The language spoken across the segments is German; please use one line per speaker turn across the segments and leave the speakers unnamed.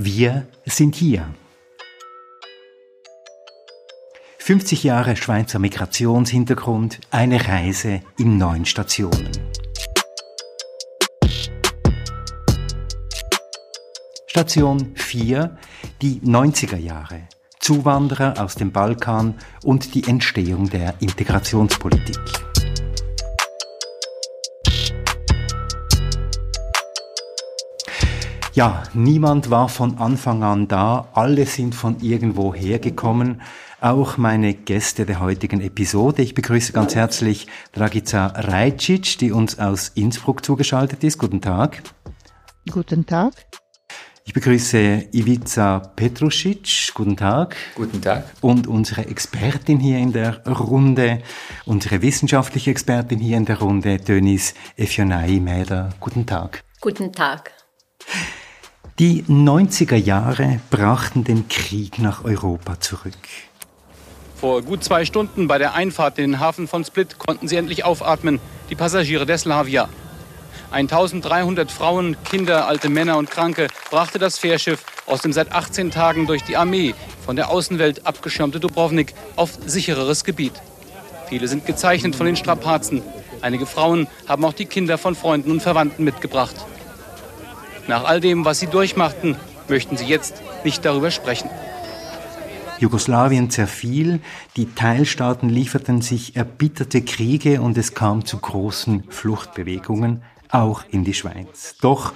Wir sind hier. 50 Jahre Schweizer Migrationshintergrund, eine Reise in neun Stationen. Station 4, die 90er Jahre. Zuwanderer aus dem Balkan und die Entstehung der Integrationspolitik. Ja, niemand war von Anfang an da, alle sind von irgendwo hergekommen, auch meine Gäste der heutigen Episode. Ich begrüße ganz herzlich Dragica Rajcic, die uns aus Innsbruck zugeschaltet ist. Guten Tag.
Guten Tag.
Ich begrüße Ivica Petrusic. Guten Tag.
Guten Tag.
Und unsere Expertin hier in der Runde, unsere wissenschaftliche Expertin hier in der Runde, Dönis Efionai Mäder. Guten Tag.
Guten Tag.
Die 90er Jahre brachten den Krieg nach Europa zurück.
Vor gut zwei Stunden bei der Einfahrt in den Hafen von Split konnten sie endlich aufatmen, die Passagiere der Slavia. 1300 Frauen, Kinder, alte Männer und Kranke brachte das Fährschiff aus dem seit 18 Tagen durch die Armee von der Außenwelt abgeschirmte Dubrovnik auf sichereres Gebiet. Viele sind gezeichnet von den Strapazen. Einige Frauen haben auch die Kinder von Freunden und Verwandten mitgebracht. Nach all dem, was sie durchmachten, möchten sie jetzt nicht darüber sprechen.
Jugoslawien zerfiel, die Teilstaaten lieferten sich erbitterte Kriege und es kam zu großen Fluchtbewegungen, auch in die Schweiz. Doch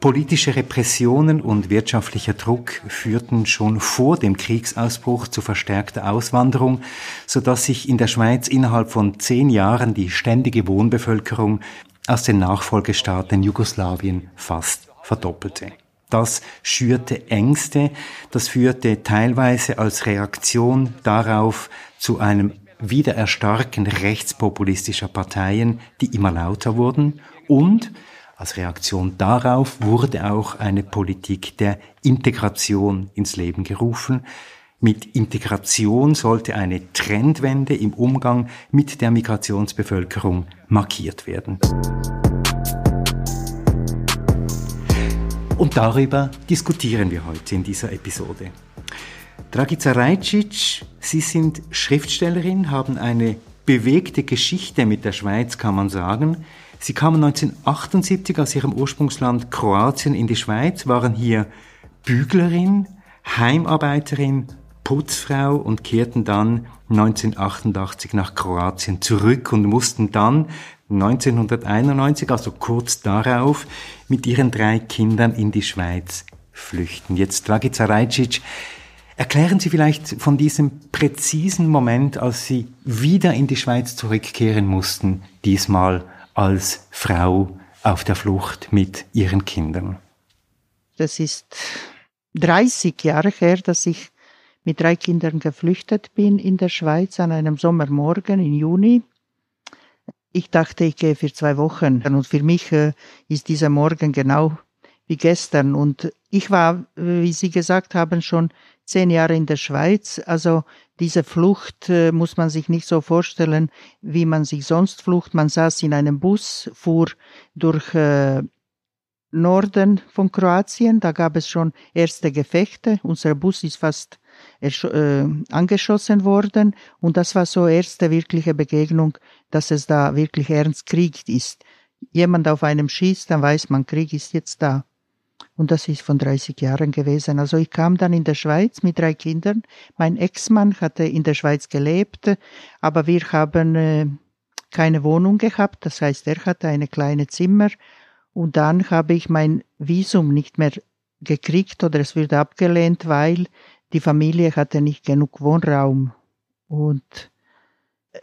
politische Repressionen und wirtschaftlicher Druck führten schon vor dem Kriegsausbruch zu verstärkter Auswanderung, so dass sich in der Schweiz innerhalb von zehn Jahren die ständige Wohnbevölkerung aus den Nachfolgestaaten Jugoslawien fast verdoppelte. Das schürte Ängste, das führte teilweise als Reaktion darauf zu einem Wiedererstarken rechtspopulistischer Parteien, die immer lauter wurden und als Reaktion darauf wurde auch eine Politik der Integration ins Leben gerufen. Mit Integration sollte eine Trendwende im Umgang mit der Migrationsbevölkerung markiert werden. Und darüber diskutieren wir heute in dieser Episode. Dragica Rajcic, Sie sind Schriftstellerin, haben eine bewegte Geschichte mit der Schweiz, kann man sagen. Sie kamen 1978 aus ihrem Ursprungsland Kroatien in die Schweiz, waren hier Büglerin, Heimarbeiterin, Putzfrau und kehrten dann 1988 nach Kroatien zurück und mussten dann 1991, also kurz darauf, mit ihren drei Kindern in die Schweiz flüchten. Jetzt, Dragica Rajcic, erklären Sie vielleicht von diesem präzisen Moment, als Sie wieder in die Schweiz zurückkehren mussten, diesmal als Frau auf der Flucht mit Ihren Kindern.
Das ist 30 Jahre her, dass ich mit drei Kindern geflüchtet bin in der Schweiz an einem Sommermorgen im Juni ich dachte, ich gehe für zwei Wochen. Und für mich äh, ist dieser Morgen genau wie gestern. Und ich war, wie Sie gesagt haben, schon zehn Jahre in der Schweiz. Also diese Flucht äh, muss man sich nicht so vorstellen, wie man sich sonst flucht. Man saß in einem Bus, fuhr durch äh, Norden von Kroatien. Da gab es schon erste Gefechte. Unser Bus ist fast äh, angeschossen worden. Und das war so erste wirkliche Begegnung, dass es da wirklich ernst Krieg ist. Jemand auf einem schießt, dann weiß man, Krieg ist jetzt da. Und das ist von 30 Jahren gewesen. Also ich kam dann in der Schweiz mit drei Kindern. Mein Ex-Mann hatte in der Schweiz gelebt, aber wir haben äh, keine Wohnung gehabt. Das heißt, er hatte eine kleine Zimmer. Und dann habe ich mein Visum nicht mehr gekriegt oder es wurde abgelehnt, weil die Familie hatte nicht genug Wohnraum. Und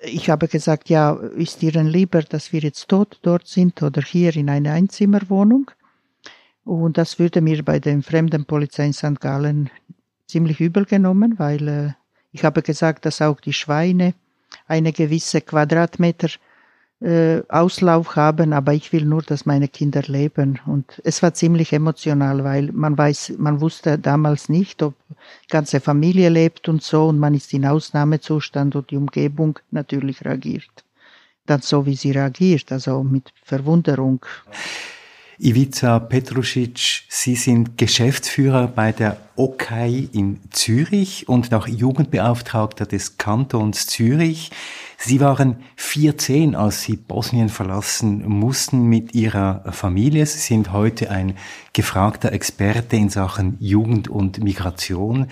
ich habe gesagt, ja, ist Ihnen lieber, dass wir jetzt tot dort sind oder hier in einer Einzimmerwohnung? Und das würde mir bei der Fremdenpolizei in St. Gallen ziemlich übel genommen, weil äh, ich habe gesagt, dass auch die Schweine eine gewisse Quadratmeter äh, Auslauf haben, aber ich will nur, dass meine Kinder leben. Und es war ziemlich emotional, weil man weiß, man wusste damals nicht, ob ganze Familie lebt und so, und man ist in Ausnahmezustand und die Umgebung natürlich reagiert. Dann so, wie sie reagiert, also mit Verwunderung.
Ivica Petrusic, Sie sind Geschäftsführer bei der OKAI in Zürich und auch Jugendbeauftragter des Kantons Zürich. Sie waren 14, als Sie Bosnien verlassen mussten mit Ihrer Familie. Sie sind heute ein gefragter Experte in Sachen Jugend und Migration.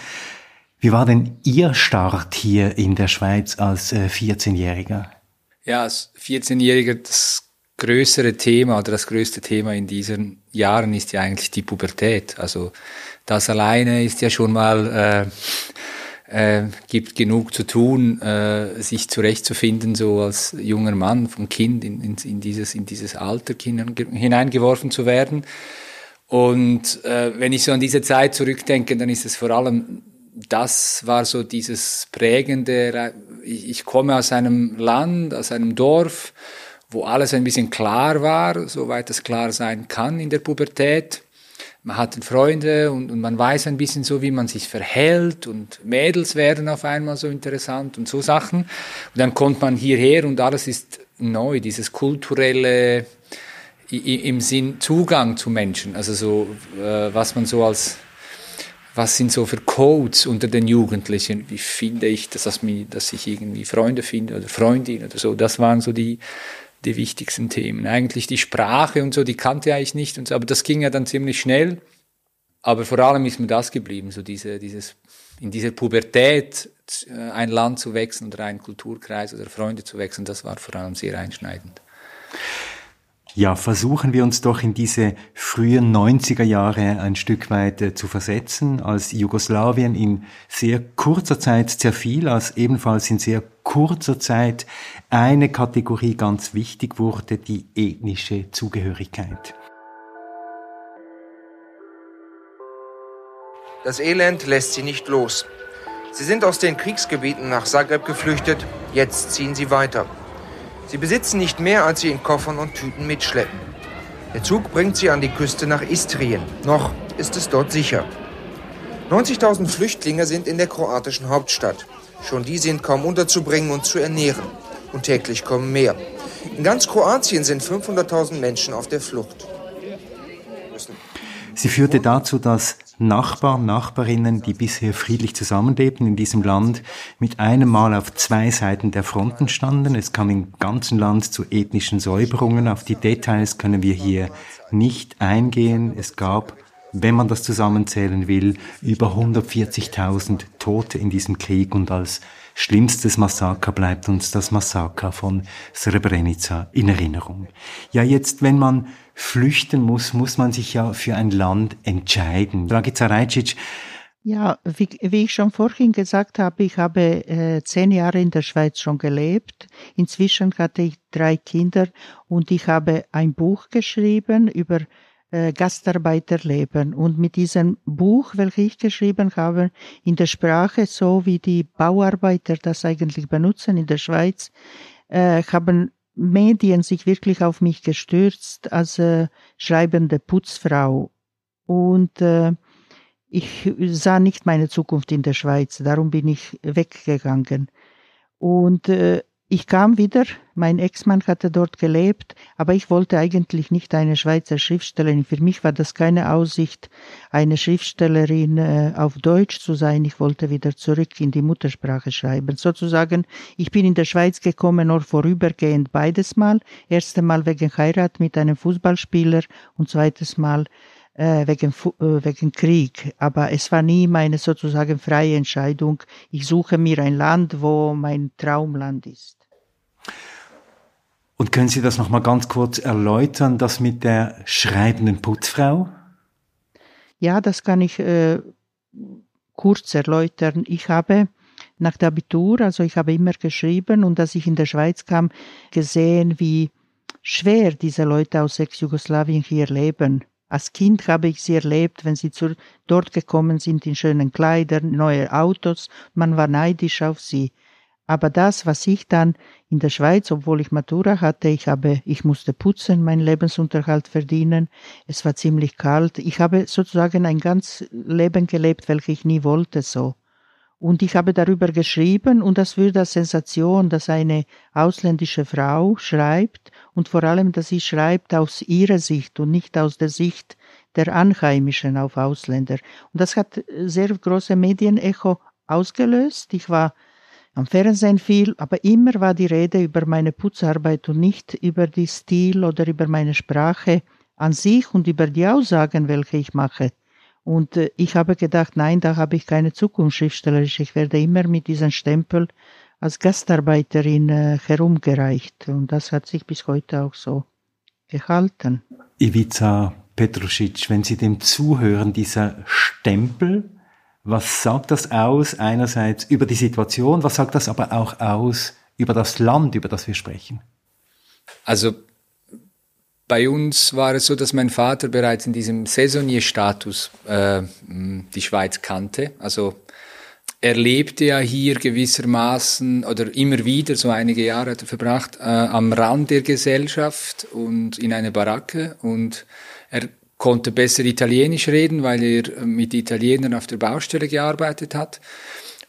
Wie war denn Ihr Start hier in der Schweiz als 14-Jähriger?
Äh, ja, als 14-Jähriger das größere Thema oder das größte Thema in diesen Jahren ist ja eigentlich die Pubertät. Also das alleine ist ja schon mal äh, äh, gibt genug zu tun, äh, sich zurechtzufinden, so als junger Mann, vom Kind in, in, in dieses, in dieses Alter hineingeworfen zu werden. Und äh, wenn ich so an diese Zeit zurückdenke, dann ist es vor allem, das war so dieses prägende, ich, ich komme aus einem Land, aus einem Dorf, wo alles ein bisschen klar war, soweit es klar sein kann in der Pubertät man hat Freunde und, und man weiß ein bisschen so, wie man sich verhält und Mädels werden auf einmal so interessant und so Sachen. Und dann kommt man hierher und alles ist neu, dieses kulturelle im Sinn Zugang zu Menschen, also so, äh, was man so als was sind so für Codes unter den Jugendlichen? Wie finde ich, dass, das dass ich irgendwie Freunde finde oder Freundin oder so? Das waren so die, die wichtigsten Themen. Eigentlich die Sprache und so, die kannte ich eigentlich nicht, und so, aber das ging ja dann ziemlich schnell. Aber vor allem ist mir das geblieben, so diese, dieses, in dieser Pubertät äh, ein Land zu wechseln oder einen Kulturkreis oder Freunde zu wechseln, das war vor allem sehr einschneidend.
Ja, versuchen wir uns doch in diese frühen 90er Jahre ein Stück weit äh, zu versetzen, als Jugoslawien in sehr kurzer Zeit zerfiel, als ebenfalls in sehr kurzer Zeit eine Kategorie ganz wichtig wurde, die ethnische Zugehörigkeit.
Das Elend lässt sie nicht los. Sie sind aus den Kriegsgebieten nach Zagreb geflüchtet, jetzt ziehen sie weiter. Sie besitzen nicht mehr, als sie in Koffern und Tüten mitschleppen. Der Zug bringt sie an die Küste nach Istrien. Noch ist es dort sicher. 90.000 Flüchtlinge sind in der kroatischen Hauptstadt. Schon die sind kaum unterzubringen und zu ernähren. Und täglich kommen mehr. In ganz Kroatien sind 500.000 Menschen auf der Flucht.
Sie führte dazu, dass Nachbarn, Nachbarinnen, die bisher friedlich zusammenlebten in diesem Land, mit einem Mal auf zwei Seiten der Fronten standen. Es kam im ganzen Land zu ethnischen Säuberungen. Auf die Details können wir hier nicht eingehen. Es gab, wenn man das zusammenzählen will, über 140.000 Tote in diesem Krieg und als schlimmstes Massaker bleibt uns das Massaker von Srebrenica in Erinnerung. Ja, jetzt, wenn man flüchten muss, muss man sich ja für ein Land entscheiden. Dragica Rajcic,
ja, wie, wie, ich schon vorhin gesagt habe, ich habe äh, zehn Jahre in der Schweiz schon gelebt. Inzwischen hatte ich drei Kinder und ich habe ein Buch geschrieben über äh, Gastarbeiterleben. Und mit diesem Buch, welches ich geschrieben habe, in der Sprache, so wie die Bauarbeiter das eigentlich benutzen in der Schweiz, äh, haben Medien sich wirklich auf mich gestürzt als äh, schreibende Putzfrau. Und äh, ich sah nicht meine Zukunft in der Schweiz, darum bin ich weggegangen. Und äh, ich kam wieder, mein Ex-Mann hatte dort gelebt, aber ich wollte eigentlich nicht eine Schweizer Schriftstellerin. Für mich war das keine Aussicht, eine Schriftstellerin äh, auf Deutsch zu sein. Ich wollte wieder zurück in die Muttersprache schreiben. Sozusagen, ich bin in der Schweiz gekommen, nur vorübergehend beides Mal. Erste Mal wegen Heirat mit einem Fußballspieler und zweites Mal äh, wegen, äh, wegen Krieg. Aber es war nie meine sozusagen freie Entscheidung. Ich suche mir ein Land, wo mein Traumland ist.
Und können Sie das noch mal ganz kurz erläutern, das mit der schreibenden Putzfrau?
Ja, das kann ich äh, kurz erläutern. Ich habe nach der Abitur, also ich habe immer geschrieben und als ich in der Schweiz kam, gesehen, wie schwer diese Leute aus Ex-Jugoslawien hier leben. Als Kind habe ich sie erlebt, wenn sie zu, dort gekommen sind in schönen Kleidern, neue Autos, man war neidisch auf sie. Aber das, was ich dann in der Schweiz, obwohl ich Matura hatte, ich habe, ich musste putzen, meinen Lebensunterhalt verdienen. Es war ziemlich kalt. Ich habe sozusagen ein ganz Leben gelebt, welches ich nie wollte, so. Und ich habe darüber geschrieben und das würde als Sensation, dass eine ausländische Frau schreibt und vor allem, dass sie schreibt aus ihrer Sicht und nicht aus der Sicht der Anheimischen auf Ausländer. Und das hat sehr große Medienecho ausgelöst. Ich war am Fernsehen viel, aber immer war die Rede über meine Putzarbeit und nicht über die Stil oder über meine Sprache an sich und über die Aussagen, welche ich mache. Und äh, ich habe gedacht, nein, da habe ich keine Zukunft schriftstellerisch. Ich werde immer mit diesem Stempel als Gastarbeiterin äh, herumgereicht. Und das hat sich bis heute auch so gehalten.
Ivica Petrusic, wenn Sie dem zuhören, dieser Stempel, was sagt das aus einerseits über die Situation, was sagt das aber auch aus über das Land, über das wir sprechen?
Also bei uns war es so, dass mein Vater bereits in diesem Saisonierstatus äh, die Schweiz kannte. Also er lebte ja hier gewissermaßen oder immer wieder, so einige Jahre hat er verbracht, äh, am Rand der Gesellschaft und in einer Baracke und er konnte besser Italienisch reden, weil er mit Italienern auf der Baustelle gearbeitet hat.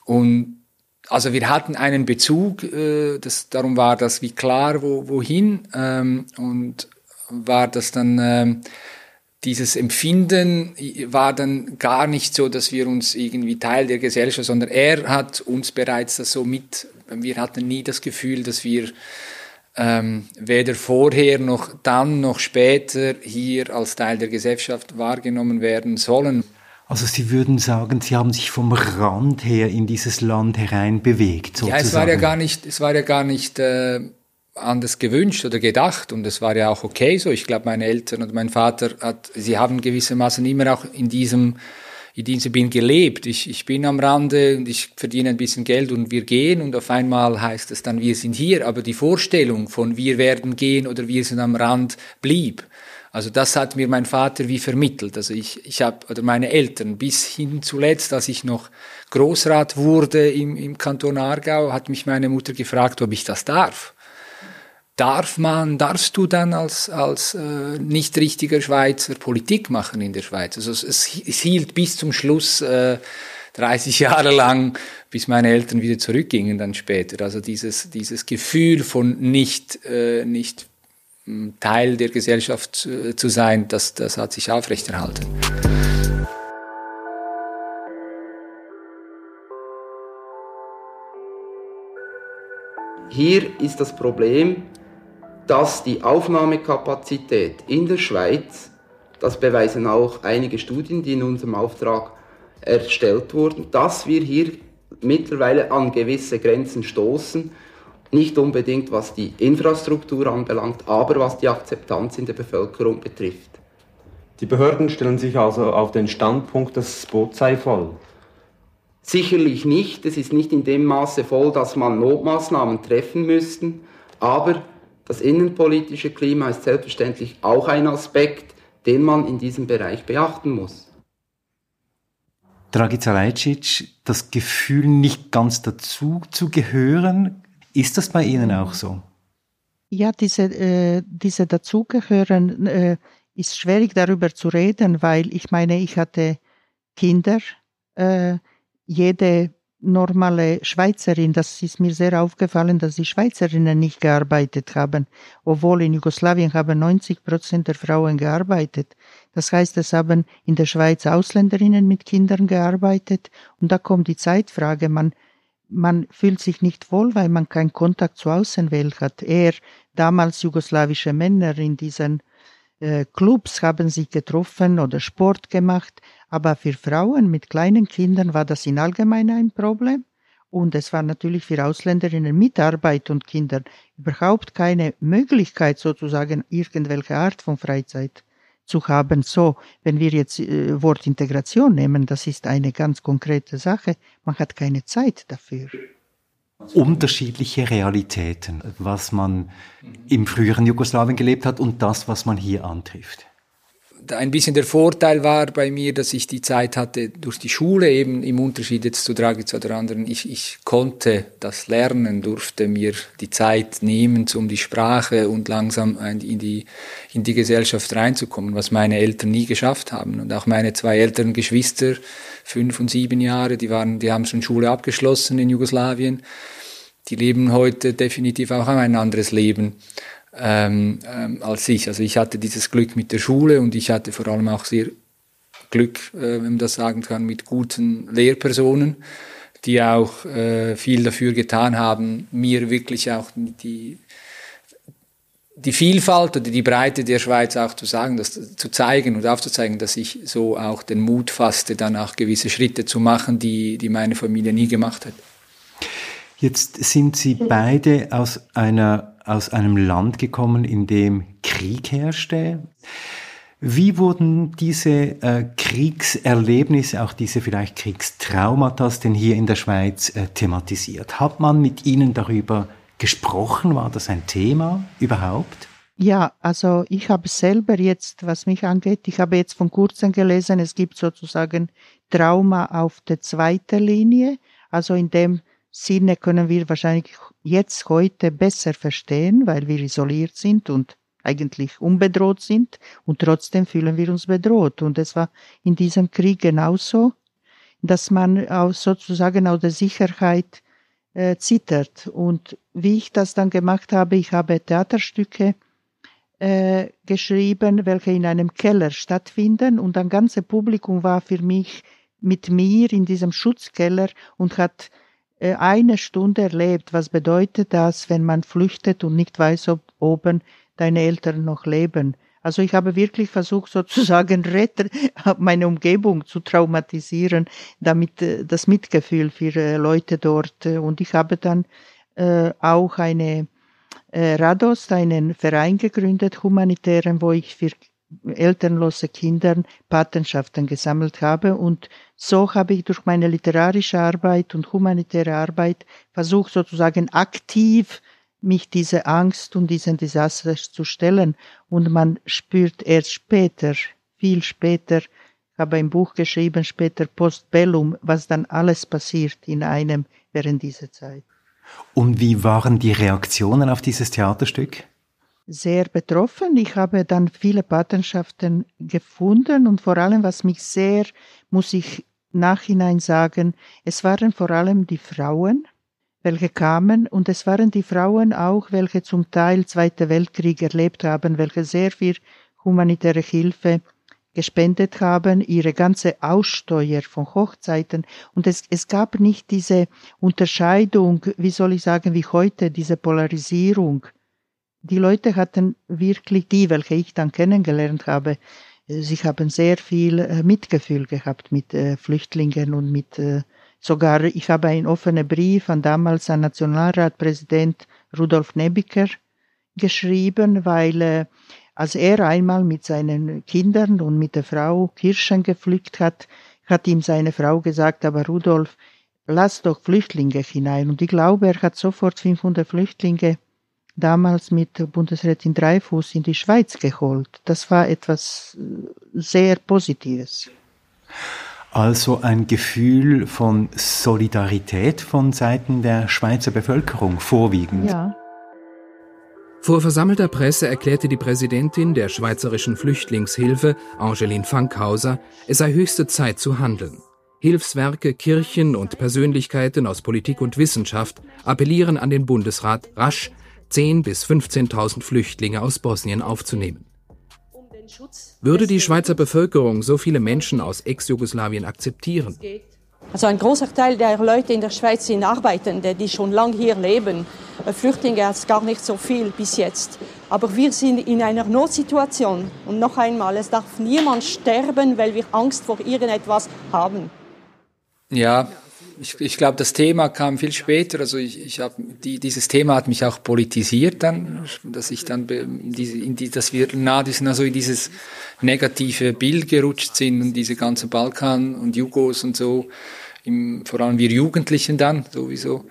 Und also wir hatten einen Bezug, äh, das, darum war das wie klar, wo, wohin. Ähm, und war das dann ähm, dieses Empfinden war dann gar nicht so, dass wir uns irgendwie Teil der Gesellschaft, sondern er hat uns bereits das so mit. Wir hatten nie das Gefühl, dass wir ähm, weder vorher noch dann noch später hier als Teil der Gesellschaft wahrgenommen werden sollen.
Also Sie würden sagen, Sie haben sich vom Rand her in dieses Land herein bewegt. Sozusagen.
Ja, es war ja gar nicht, es war ja gar nicht äh, anders gewünscht oder gedacht und es war ja auch okay so. Ich glaube, meine Eltern und mein Vater hat, sie haben gewissermaßen immer auch in diesem, in diesem bin gelebt. Ich, ich bin am Rande und ich verdiene ein bisschen Geld und wir gehen und auf einmal heißt es dann, wir sind hier. Aber die Vorstellung von wir werden gehen oder wir sind am Rand blieb. Also das hat mir mein Vater wie vermittelt. Also ich, ich habe, oder meine Eltern, bis hin zuletzt, als ich noch Großrat wurde im, im Kanton Aargau, hat mich meine Mutter gefragt, ob ich das darf darf man, darfst du dann als, als äh, nicht richtiger Schweizer Politik machen in der Schweiz? Also es, es, hielt bis zum Schluss äh, 30 Jahre lang, bis meine Eltern wieder zurückgingen dann später. Also dieses, dieses Gefühl von nicht, äh, nicht hm, Teil der Gesellschaft äh, zu sein, das, das hat sich aufrechterhalten.
Hier ist das Problem, dass die Aufnahmekapazität in der Schweiz, das beweisen auch einige Studien, die in unserem Auftrag erstellt wurden, dass wir hier mittlerweile an gewisse Grenzen stoßen, nicht unbedingt was die Infrastruktur anbelangt, aber was die Akzeptanz in der Bevölkerung betrifft.
Die Behörden stellen sich also auf den Standpunkt, das Boot sei voll.
Sicherlich nicht. Es ist nicht in dem Maße voll, dass man Notmaßnahmen treffen müssten, aber das innenpolitische Klima ist selbstverständlich auch ein Aspekt, den man in diesem Bereich beachten muss.
Dragica Lajcic, das Gefühl, nicht ganz dazu zu gehören, ist das bei Ihnen auch so?
Ja, diese, äh, diese Dazugehören äh, ist schwierig darüber zu reden, weil ich meine, ich hatte Kinder, äh, jede normale Schweizerin, das ist mir sehr aufgefallen, dass die Schweizerinnen nicht gearbeitet haben, obwohl in Jugoslawien haben 90 Prozent der Frauen gearbeitet. Das heißt, es haben in der Schweiz Ausländerinnen mit Kindern gearbeitet und da kommt die Zeitfrage, man man fühlt sich nicht wohl, weil man keinen Kontakt zur Außenwelt hat. Eher damals jugoslawische Männer in diesen äh, Clubs haben sich getroffen oder Sport gemacht, aber für Frauen mit kleinen Kindern war das in allgemein ein Problem. Und es war natürlich für Ausländerinnen mit Arbeit und Kindern überhaupt keine Möglichkeit, sozusagen irgendwelche Art von Freizeit zu haben. So, wenn wir jetzt äh, Wort Integration nehmen, das ist eine ganz konkrete Sache. Man hat keine Zeit dafür.
Unterschiedliche Realitäten, was man im früheren Jugoslawien gelebt hat und das, was man hier antrifft
ein bisschen der Vorteil war bei mir, dass ich die Zeit hatte durch die Schule eben im Unterschied jetzt zu Dragic oder anderen. Ich, ich konnte das lernen, durfte mir die Zeit nehmen, um die Sprache und langsam in die, in die Gesellschaft reinzukommen, was meine Eltern nie geschafft haben. Und auch meine zwei älteren Geschwister, fünf und sieben Jahre, die waren, die haben schon Schule abgeschlossen in Jugoslawien. Die leben heute definitiv auch ein anderes Leben ähm, ähm, als ich. Also ich hatte dieses Glück mit der Schule und ich hatte vor allem auch sehr Glück, äh, wenn man das sagen kann, mit guten Lehrpersonen, die auch äh, viel dafür getan haben, mir wirklich auch die die Vielfalt oder die Breite der Schweiz auch zu sagen, das zu zeigen und aufzuzeigen, dass ich so auch den Mut fasste, dann auch gewisse Schritte zu machen, die, die meine Familie nie gemacht hat.
Jetzt sind Sie beide aus einer aus einem Land gekommen, in dem Krieg herrschte. Wie wurden diese äh, Kriegserlebnisse, auch diese vielleicht Kriegstraumata denn hier in der Schweiz äh, thematisiert? Hat man mit Ihnen darüber gesprochen? War das ein Thema überhaupt?
Ja, also ich habe selber jetzt, was mich angeht, ich habe jetzt von kurzem gelesen, es gibt sozusagen Trauma auf der zweiten Linie. Also in dem Sinne können wir wahrscheinlich jetzt heute besser verstehen, weil wir isoliert sind und eigentlich unbedroht sind und trotzdem fühlen wir uns bedroht. Und es war in diesem Krieg genauso, dass man auch sozusagen aus der Sicherheit äh, zittert. Und wie ich das dann gemacht habe, ich habe Theaterstücke äh, geschrieben, welche in einem Keller stattfinden und ein ganzes Publikum war für mich mit mir in diesem Schutzkeller und hat eine Stunde erlebt. Was bedeutet das, wenn man flüchtet und nicht weiß, ob oben deine Eltern noch leben? Also ich habe wirklich versucht, sozusagen Retter, meine Umgebung zu traumatisieren, damit äh, das Mitgefühl für äh, Leute dort. Und ich habe dann äh, auch eine äh, Rados, einen Verein gegründet, humanitären, wo ich für elternlose Kindern Patenschaften gesammelt habe und so habe ich durch meine literarische Arbeit und humanitäre Arbeit versucht, sozusagen aktiv mich diese Angst und diesen Desaster zu stellen. Und man spürt erst später, viel später, ich habe ein Buch geschrieben, später Postbellum, was dann alles passiert in einem während dieser Zeit.
Und wie waren die Reaktionen auf dieses Theaterstück?
Sehr betroffen. Ich habe dann viele Patenschaften gefunden und vor allem, was mich sehr, muss ich Nachhinein sagen, es waren vor allem die Frauen, welche kamen, und es waren die Frauen auch, welche zum Teil Zweiter Weltkrieg erlebt haben, welche sehr viel humanitäre Hilfe gespendet haben, ihre ganze Aussteuer von Hochzeiten. Und es, es gab nicht diese Unterscheidung, wie soll ich sagen, wie heute, diese Polarisierung. Die Leute hatten wirklich die, welche ich dann kennengelernt habe, Sie haben sehr viel äh, Mitgefühl gehabt mit äh, Flüchtlingen und mit äh, sogar, ich habe einen offenen Brief an damals an Nationalratpräsident Rudolf Nebiker geschrieben, weil als er einmal mit seinen Kindern und mit der Frau Kirschen gepflückt hat, hat ihm seine Frau gesagt, aber Rudolf, lass doch Flüchtlinge hinein. Und ich glaube, er hat sofort 500 Flüchtlinge damals mit Bundesrätin Dreifuß in die Schweiz geholt. Das war etwas äh, sehr Positives.
Also ein Gefühl von Solidarität von Seiten der Schweizer Bevölkerung vorwiegend.
Ja.
Vor versammelter Presse erklärte die Präsidentin der Schweizerischen Flüchtlingshilfe, Angeline Fankhauser, es sei höchste Zeit zu handeln. Hilfswerke, Kirchen und Persönlichkeiten aus Politik und Wissenschaft appellieren an den Bundesrat, rasch 10.000 bis 15.000 Flüchtlinge aus Bosnien aufzunehmen. Würde die Schweizer Bevölkerung so viele Menschen aus Ex-Jugoslawien akzeptieren?
Also ein großer Teil der Leute in der Schweiz sind Arbeitende, die schon lange hier leben. Äh, Flüchtlinge hat es gar nicht so viel bis jetzt. Aber wir sind in einer Notsituation. Und noch einmal, es darf niemand sterben, weil wir Angst vor irgendetwas haben.
Ja, ich, ich glaube, das Thema kam viel später. Also ich, ich habe die, dieses Thema hat mich auch politisiert dann, dass ich dann diese, in die, dass wir nah also in dieses negative Bild gerutscht sind und diese ganze Balkan und Jugos und so, im, vor allem wir Jugendlichen dann sowieso.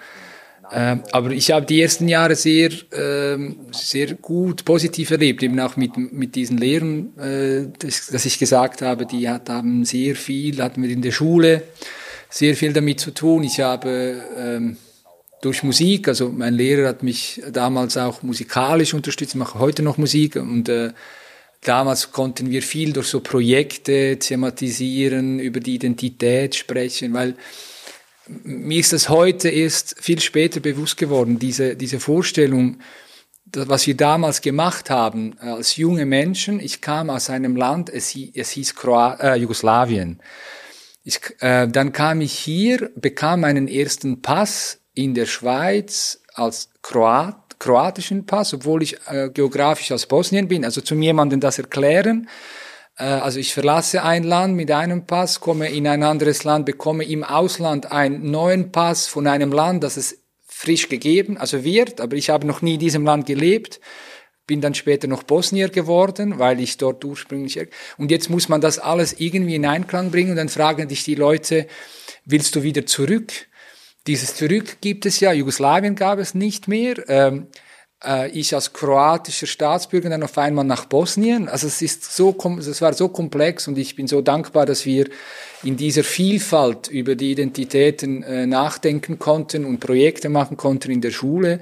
Ähm, aber ich habe die ersten Jahre sehr, ähm, sehr gut, positiv erlebt, eben auch mit, mit diesen Lehrern, äh, dass, dass ich gesagt habe, die hat, haben sehr viel, hatten wir in der Schule sehr viel damit zu tun. Ich habe ähm, durch Musik, also mein Lehrer hat mich damals auch musikalisch unterstützt, ich mache heute noch Musik und äh, damals konnten wir viel durch so Projekte thematisieren, über die Identität sprechen, weil mir ist das heute erst viel später bewusst geworden, diese, diese Vorstellung, was wir damals gemacht haben äh, als junge Menschen. Ich kam aus einem Land, es, es hieß Kroat äh, Jugoslawien. Ich, äh, dann kam ich hier, bekam meinen ersten Pass in der Schweiz als Kroat, kroatischen Pass, obwohl ich äh, geografisch aus Bosnien bin. Also zum jemandem das erklären, äh, also ich verlasse ein Land mit einem Pass, komme in ein anderes Land, bekomme im Ausland einen neuen Pass von einem Land, das es frisch gegeben, also wird, aber ich habe noch nie in diesem Land gelebt, bin dann später noch Bosnier geworden, weil ich dort ursprünglich, und jetzt muss man das alles irgendwie in Einklang bringen und dann fragen dich die Leute, willst du wieder zurück? Dieses Zurück gibt es ja, Jugoslawien gab es nicht mehr. Ähm, äh, ich als kroatischer Staatsbürger dann auf einmal nach Bosnien. Also es ist so, es war so komplex und ich bin so dankbar, dass wir in dieser Vielfalt über die Identitäten äh, nachdenken konnten und Projekte machen konnten in der Schule.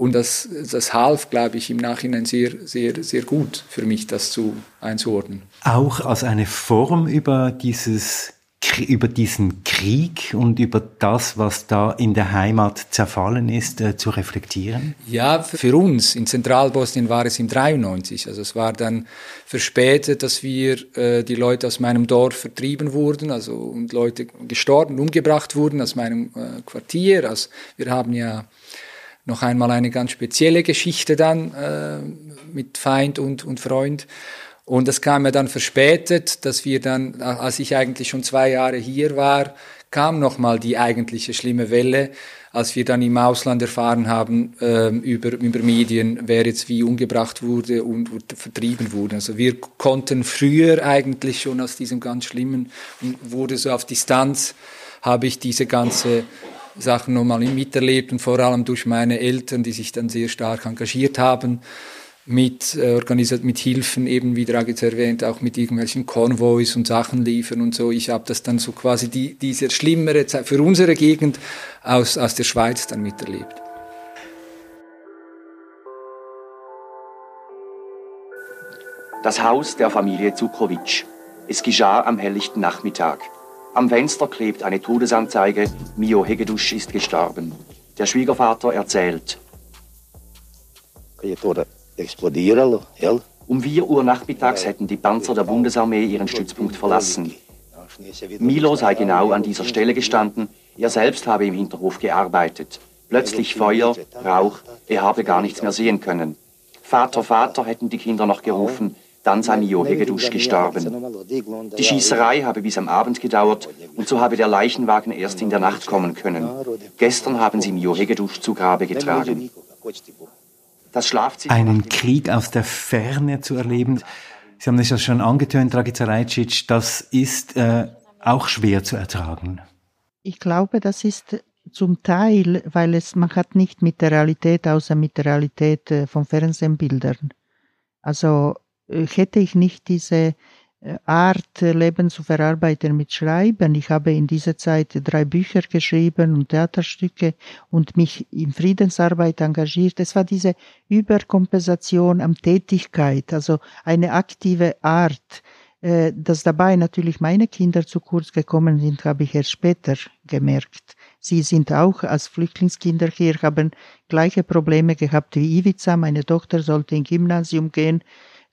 Und das, das half, glaube ich, im Nachhinein sehr, sehr, sehr gut für mich, das zu einzuordnen.
Auch als eine Form über dieses über diesen Krieg und über das, was da in der Heimat zerfallen ist, äh, zu reflektieren?
Ja, für uns in Zentralbosnien war es im 93. Also es war dann verspätet, dass wir äh, die Leute aus meinem Dorf vertrieben wurden, also und Leute gestorben, umgebracht wurden aus meinem äh, Quartier. Also wir haben ja noch einmal eine ganz spezielle Geschichte dann äh, mit Feind und, und Freund. Und das kam mir dann verspätet, dass wir dann, als ich eigentlich schon zwei Jahre hier war, kam nochmal die eigentliche schlimme Welle, als wir dann im Ausland erfahren haben äh, über, über Medien, wer jetzt wie umgebracht wurde und, und vertrieben wurde. Also wir konnten früher eigentlich schon aus diesem ganz Schlimmen wurde so auf Distanz, habe ich diese ganze Sachen nochmal miterlebt und vor allem durch meine Eltern, die sich dann sehr stark engagiert haben mit, äh, organisiert mit Hilfen, eben wie Dragitz erwähnt, auch mit irgendwelchen Konvois und Sachen liefern und so. Ich habe das dann so quasi die, diese schlimmere Zeit für unsere Gegend aus, aus der Schweiz dann miterlebt.
Das Haus der Familie Zukrowitsch. Es geschah am helllichten Nachmittag. Am Fenster klebt eine Todesanzeige. Mio Hegedusch ist gestorben. Der Schwiegervater erzählt? Um 4 Uhr nachmittags hätten die Panzer der Bundesarmee ihren Stützpunkt verlassen. Milo sei genau an dieser Stelle gestanden, er selbst habe im Hinterhof gearbeitet. Plötzlich Feuer, Rauch, er habe gar nichts mehr sehen können. Vater, Vater hätten die Kinder noch gerufen, dann sei Mio Hegedusch gestorben. Die Schießerei habe bis am Abend gedauert und so habe der Leichenwagen erst in der Nacht kommen können. Gestern haben sie Mio Hegedusch zu Grabe getragen
das Schlafzimmer. Einen Krieg aus der Ferne zu erleben. Sie haben es ja schon angetönt, Dragica das ist äh, auch schwer zu ertragen.
Ich glaube, das ist zum Teil, weil es, man hat nicht mit der Realität, außer mit der Realität äh, von Fernsehbildern. Also hätte ich nicht diese äh, Art, äh, Leben zu verarbeiten mit Schreiben. Ich habe in dieser Zeit drei Bücher geschrieben und Theaterstücke und mich in Friedensarbeit engagiert. Es war diese Überkompensation am Tätigkeit, also eine aktive Art. Äh, dass dabei natürlich meine Kinder zu kurz gekommen sind, habe ich erst später gemerkt. Sie sind auch als Flüchtlingskinder hier, haben gleiche Probleme gehabt wie Ivica. Meine Tochter sollte in Gymnasium gehen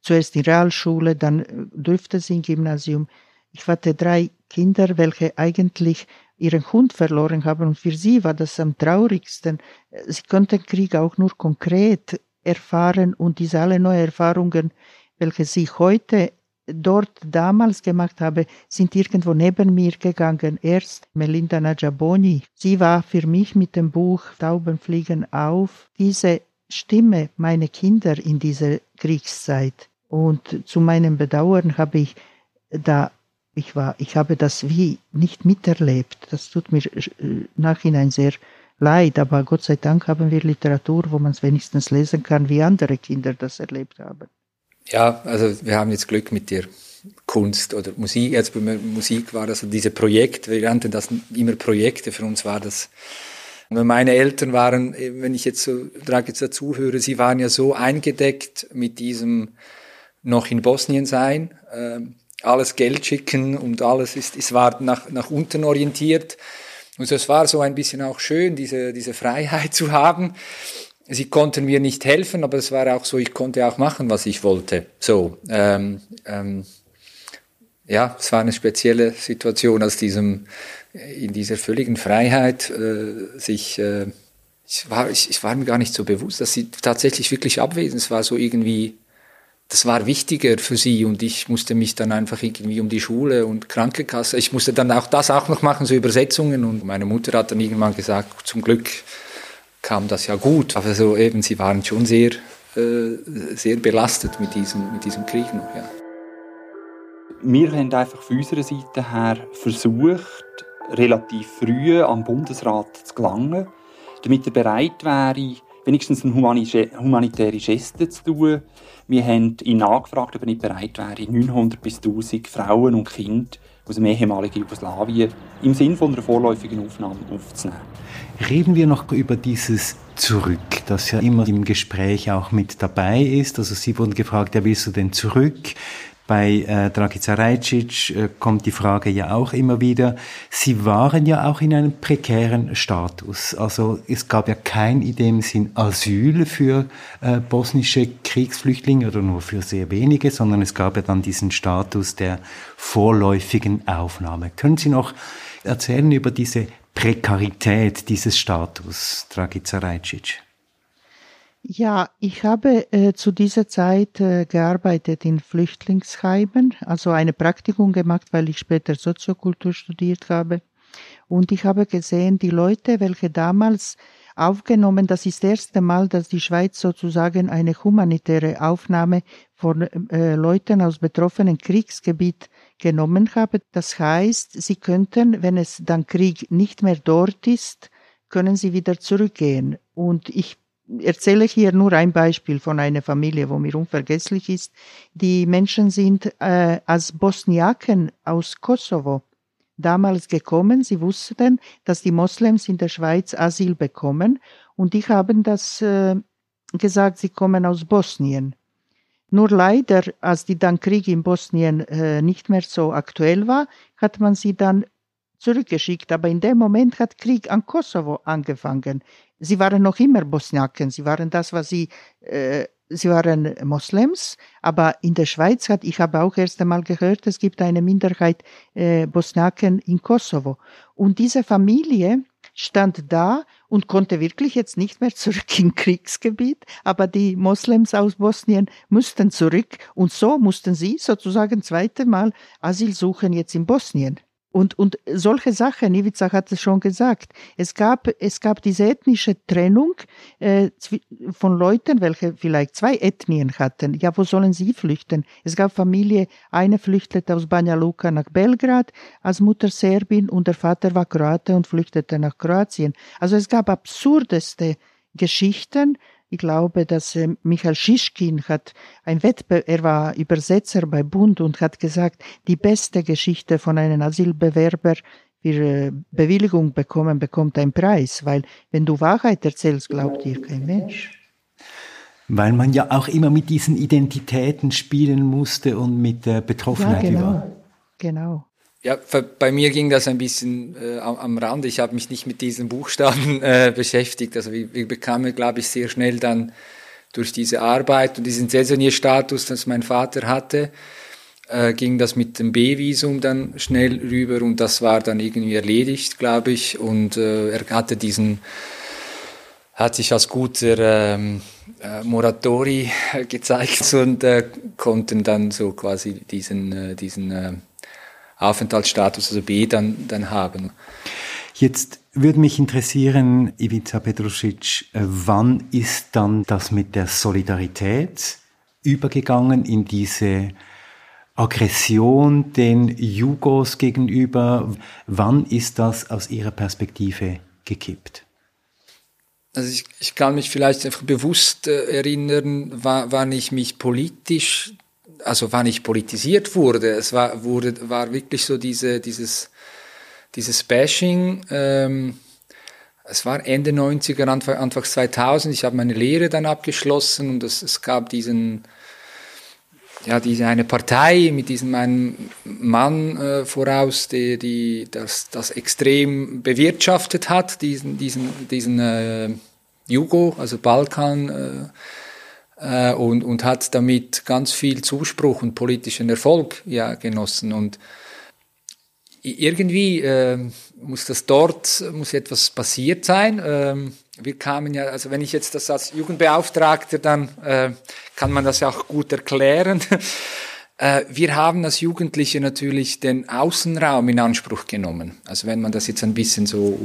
zuerst in Realschule, dann äh, durfte sie im Gymnasium. Ich hatte drei Kinder, welche eigentlich ihren Hund verloren haben und für sie war das am traurigsten. Sie konnten Krieg auch nur konkret erfahren und diese alle neue Erfahrungen, welche sie heute dort damals gemacht habe, sind irgendwo neben mir gegangen. Erst Melinda Najaboni. Sie war für mich mit dem Buch Tauben fliegen auf diese Stimme meiner Kinder in dieser Kriegszeit. Und zu meinem Bedauern habe ich da, ich war, ich habe das wie nicht miterlebt. Das tut mir äh, nachhinein sehr leid, aber Gott sei Dank haben wir Literatur, wo man es wenigstens lesen kann, wie andere Kinder das erlebt haben.
Ja, also wir haben jetzt Glück mit der Kunst oder Musik. Jetzt bei Musik war das diese Projekte, wir nannten das immer Projekte. Für uns war das meine Eltern waren, wenn ich jetzt so jetzt dazu höre, sie waren ja so eingedeckt mit diesem noch in Bosnien sein, äh, alles Geld schicken und alles ist, es war nach, nach unten orientiert. Und es war so ein bisschen auch schön, diese, diese Freiheit zu haben. Sie konnten mir nicht helfen, aber es war auch so, ich konnte auch machen, was ich wollte. So, ähm, ähm, ja, es war eine spezielle Situation aus diesem in dieser völligen Freiheit äh, sich, äh, ich, war, ich, ich war mir gar nicht so bewusst, dass sie tatsächlich wirklich abwesend. Es war so irgendwie, das war wichtiger für sie und ich musste mich dann einfach irgendwie um die Schule und Krankenkasse, ich musste dann auch das auch noch machen, so Übersetzungen und meine Mutter hat dann irgendwann gesagt, zum Glück kam das ja gut, aber so eben, sie waren schon sehr, äh, sehr belastet mit diesem, mit diesem Krieg noch, ja.
Wir haben einfach von unserer Seite her versucht, relativ früh am Bundesrat zu gelangen, damit er bereit wäre, wenigstens eine humanitäre Geste zu tun. Wir haben ihn angefragt, ob er nicht bereit wäre, 900 bis 1000 Frauen und Kinder aus dem ehemaligen Jugoslawien im Sinn von einer vorläufigen Aufnahme aufzunehmen.
Reden wir noch über dieses Zurück, das ja immer im Gespräch auch mit dabei ist. Also Sie wurden gefragt, ja, willst du denn zurück? Bei äh, Dragica Rajcic äh, kommt die Frage ja auch immer wieder. Sie waren ja auch in einem prekären Status. Also es gab ja kein in dem Sinn Asyl für äh, bosnische Kriegsflüchtlinge oder nur für sehr wenige, sondern es gab ja dann diesen Status der vorläufigen Aufnahme. Können Sie noch erzählen über diese Prekarität dieses Status, Dragica Rajcic?
Ja, ich habe äh, zu dieser Zeit äh, gearbeitet in Flüchtlingsheimen, also eine Praktikum gemacht, weil ich später Soziokultur studiert habe. Und ich habe gesehen, die Leute, welche damals aufgenommen, das ist das erste Mal, dass die Schweiz sozusagen eine humanitäre Aufnahme von äh, Leuten aus betroffenen Kriegsgebiet genommen habe. Das heißt, sie könnten, wenn es dann Krieg nicht mehr dort ist, können sie wieder zurückgehen. Und ich erzähle hier nur ein Beispiel von einer Familie, wo mir unvergesslich ist. Die Menschen sind äh, als Bosniaken aus Kosovo damals gekommen. Sie wussten, dass die Moslems in der Schweiz Asyl bekommen und die haben das äh, gesagt, sie kommen aus Bosnien. Nur leider, als die dann Krieg in Bosnien äh, nicht mehr so aktuell war, hat man sie dann zurückgeschickt. Aber in dem Moment hat Krieg an Kosovo angefangen. Sie waren noch immer Bosniaken, sie waren das, was sie, äh, sie waren Moslems, aber in der Schweiz hat, ich habe auch erst einmal gehört, es gibt eine Minderheit äh, Bosniaken in Kosovo. Und diese Familie stand da und konnte wirklich jetzt nicht mehr zurück in Kriegsgebiet, aber die Moslems aus Bosnien mussten zurück und so mussten sie sozusagen zweite Mal Asyl suchen jetzt in Bosnien. Und, und solche Sachen, Ivica hat es schon gesagt, es gab, es gab diese ethnische Trennung äh, von Leuten, welche vielleicht zwei Ethnien hatten. Ja, wo sollen sie flüchten? Es gab Familie, eine flüchtete aus Banja Luka nach Belgrad als Mutter Serbin und der Vater war Kroate und flüchtete nach Kroatien. Also es gab absurdeste Geschichten, ich glaube, dass äh, Michael Schischkin hat ein Wettbewerb, er war Übersetzer bei Bund und hat gesagt, die beste Geschichte von einem Asylbewerber für äh, Bewilligung bekommen, bekommt einen Preis, weil wenn du Wahrheit erzählst, glaubt dir kein Mensch.
Weil man ja auch immer mit diesen Identitäten spielen musste und mit der Betroffenheit
ja, genau,
über.
Genau.
Ja, bei mir ging das ein bisschen äh, am Rand. Ich habe mich nicht mit diesen Buchstaben äh, beschäftigt. Also wir, wir bekamen, glaube ich, sehr schnell dann durch diese Arbeit und diesen Saisonierstatus, das mein Vater hatte, äh, ging das mit dem B-Visum dann schnell rüber und das war dann irgendwie erledigt, glaube ich. Und äh, er hatte diesen, hat sich als guter ähm, äh, Moratori gezeigt und äh, konnten dann so quasi diesen, äh, diesen äh, Aufenthaltsstatus, also B, dann, dann haben.
Jetzt würde mich interessieren, Ivica Petrusic, äh, wann ist dann das mit der Solidarität übergegangen in diese Aggression den Jugos gegenüber? Wann ist das aus Ihrer Perspektive gekippt?
Also ich, ich kann mich vielleicht einfach bewusst äh, erinnern, wann ich mich politisch, also wann ich politisiert wurde. Es war, wurde, war wirklich so diese, dieses, dieses Bashing. Ähm, es war Ende 90er, Anfang, Anfang 2000. Ich habe meine Lehre dann abgeschlossen und es, es gab diesen, ja, diese eine Partei mit diesem einen Mann äh, voraus, die, die das, das extrem bewirtschaftet hat, diesen, diesen, diesen äh, Jugo, also Balkan, äh, äh, und, und hat damit ganz viel Zuspruch und politischen Erfolg ja, genossen. Und irgendwie äh, muss das dort, muss etwas passiert sein. Ähm, wir kamen ja, also wenn ich jetzt das als Jugendbeauftragter, dann äh, kann man das ja auch gut erklären. Äh, wir haben als Jugendliche natürlich den Außenraum in Anspruch genommen. Also wenn man das jetzt ein bisschen so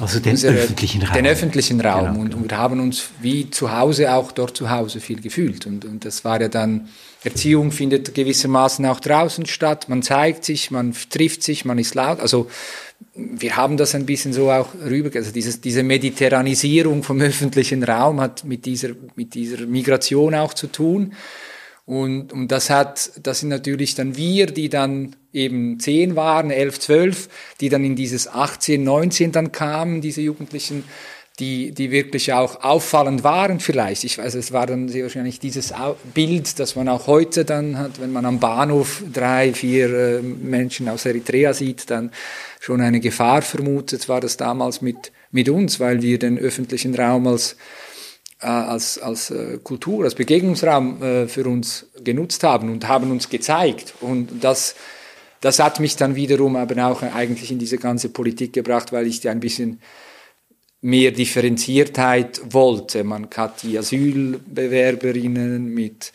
also den unsere, öffentlichen Raum.
Den öffentlichen Raum. Genau, und, genau. und haben uns wie zu Hause auch dort zu Hause viel gefühlt. Und, und das war ja dann, Erziehung findet gewissermaßen auch draußen statt. Man zeigt sich, man trifft sich, man ist laut. Also wir haben das ein bisschen so auch rüber, also dieses, diese Mediterranisierung vom öffentlichen Raum hat mit dieser, mit dieser Migration auch zu tun. Und, und das hat, das sind natürlich dann wir, die dann eben zehn waren, elf, zwölf, die dann in dieses 18, 19 dann kamen, diese Jugendlichen, die, die wirklich auch auffallend waren vielleicht. Ich weiß, es war dann sehr wahrscheinlich dieses Bild, das man auch heute dann hat, wenn man am Bahnhof drei, vier äh, Menschen aus Eritrea sieht, dann schon eine Gefahr vermutet, war das damals mit, mit uns, weil wir den öffentlichen Raum als als, als äh, Kultur, als Begegnungsraum äh, für uns genutzt haben und haben uns gezeigt. Und das, das hat mich dann wiederum aber auch eigentlich in diese ganze Politik gebracht, weil ich ein bisschen mehr Differenziertheit wollte. Man hat die Asylbewerberinnen mit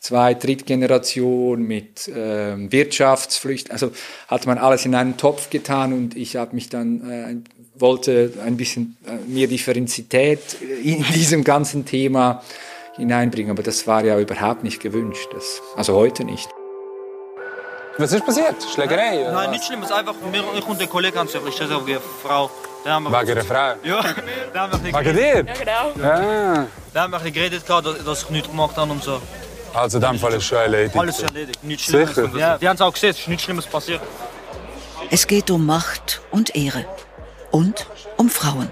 Zwei-, Drittgeneration, mit äh, Wirtschaftsflüchtlingen, also hat man alles in einen Topf getan und ich habe mich dann äh, wollte ein bisschen äh, mehr Differenzität in diesem ganzen Thema hineinbringen, aber das war ja überhaupt nicht gewünscht, das, also heute nicht.
Was ist passiert? Schlägerei?
Nein, nichts Schlimmes, einfach ich und der Kollege haben sich auf die Frau.
Wegen der Frau?
Ja,
da haben wir Wegen dir?
Ja, genau. Ja. Da haben wir geredet, dass ich nichts gemacht habe und so.
Also in dem Fall ist schon erledigt?
Alles erledigt, nichts Schlimmes. Sicher? Ja, die haben es auch gesehen, es ist nichts Schlimmes passiert.
Es geht um Macht und Ehre und um Frauen.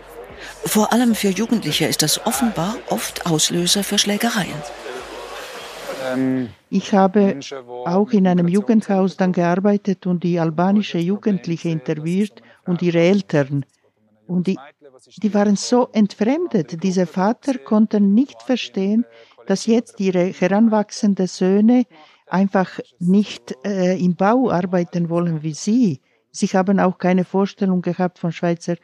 Vor allem für Jugendliche ist das offenbar oft Auslöser für Schlägereien.
Ähm, ich habe auch in einem Jugendhaus dann gearbeitet und die albanische Jugendliche interviewt und ihre Eltern. Und die, die waren so entfremdet. Diese Vater konnten nicht verstehen, dass jetzt ihre heranwachsenden Söhne einfach nicht äh, im Bau arbeiten wollen wie sie. Sie haben auch keine Vorstellung gehabt von Schweizer.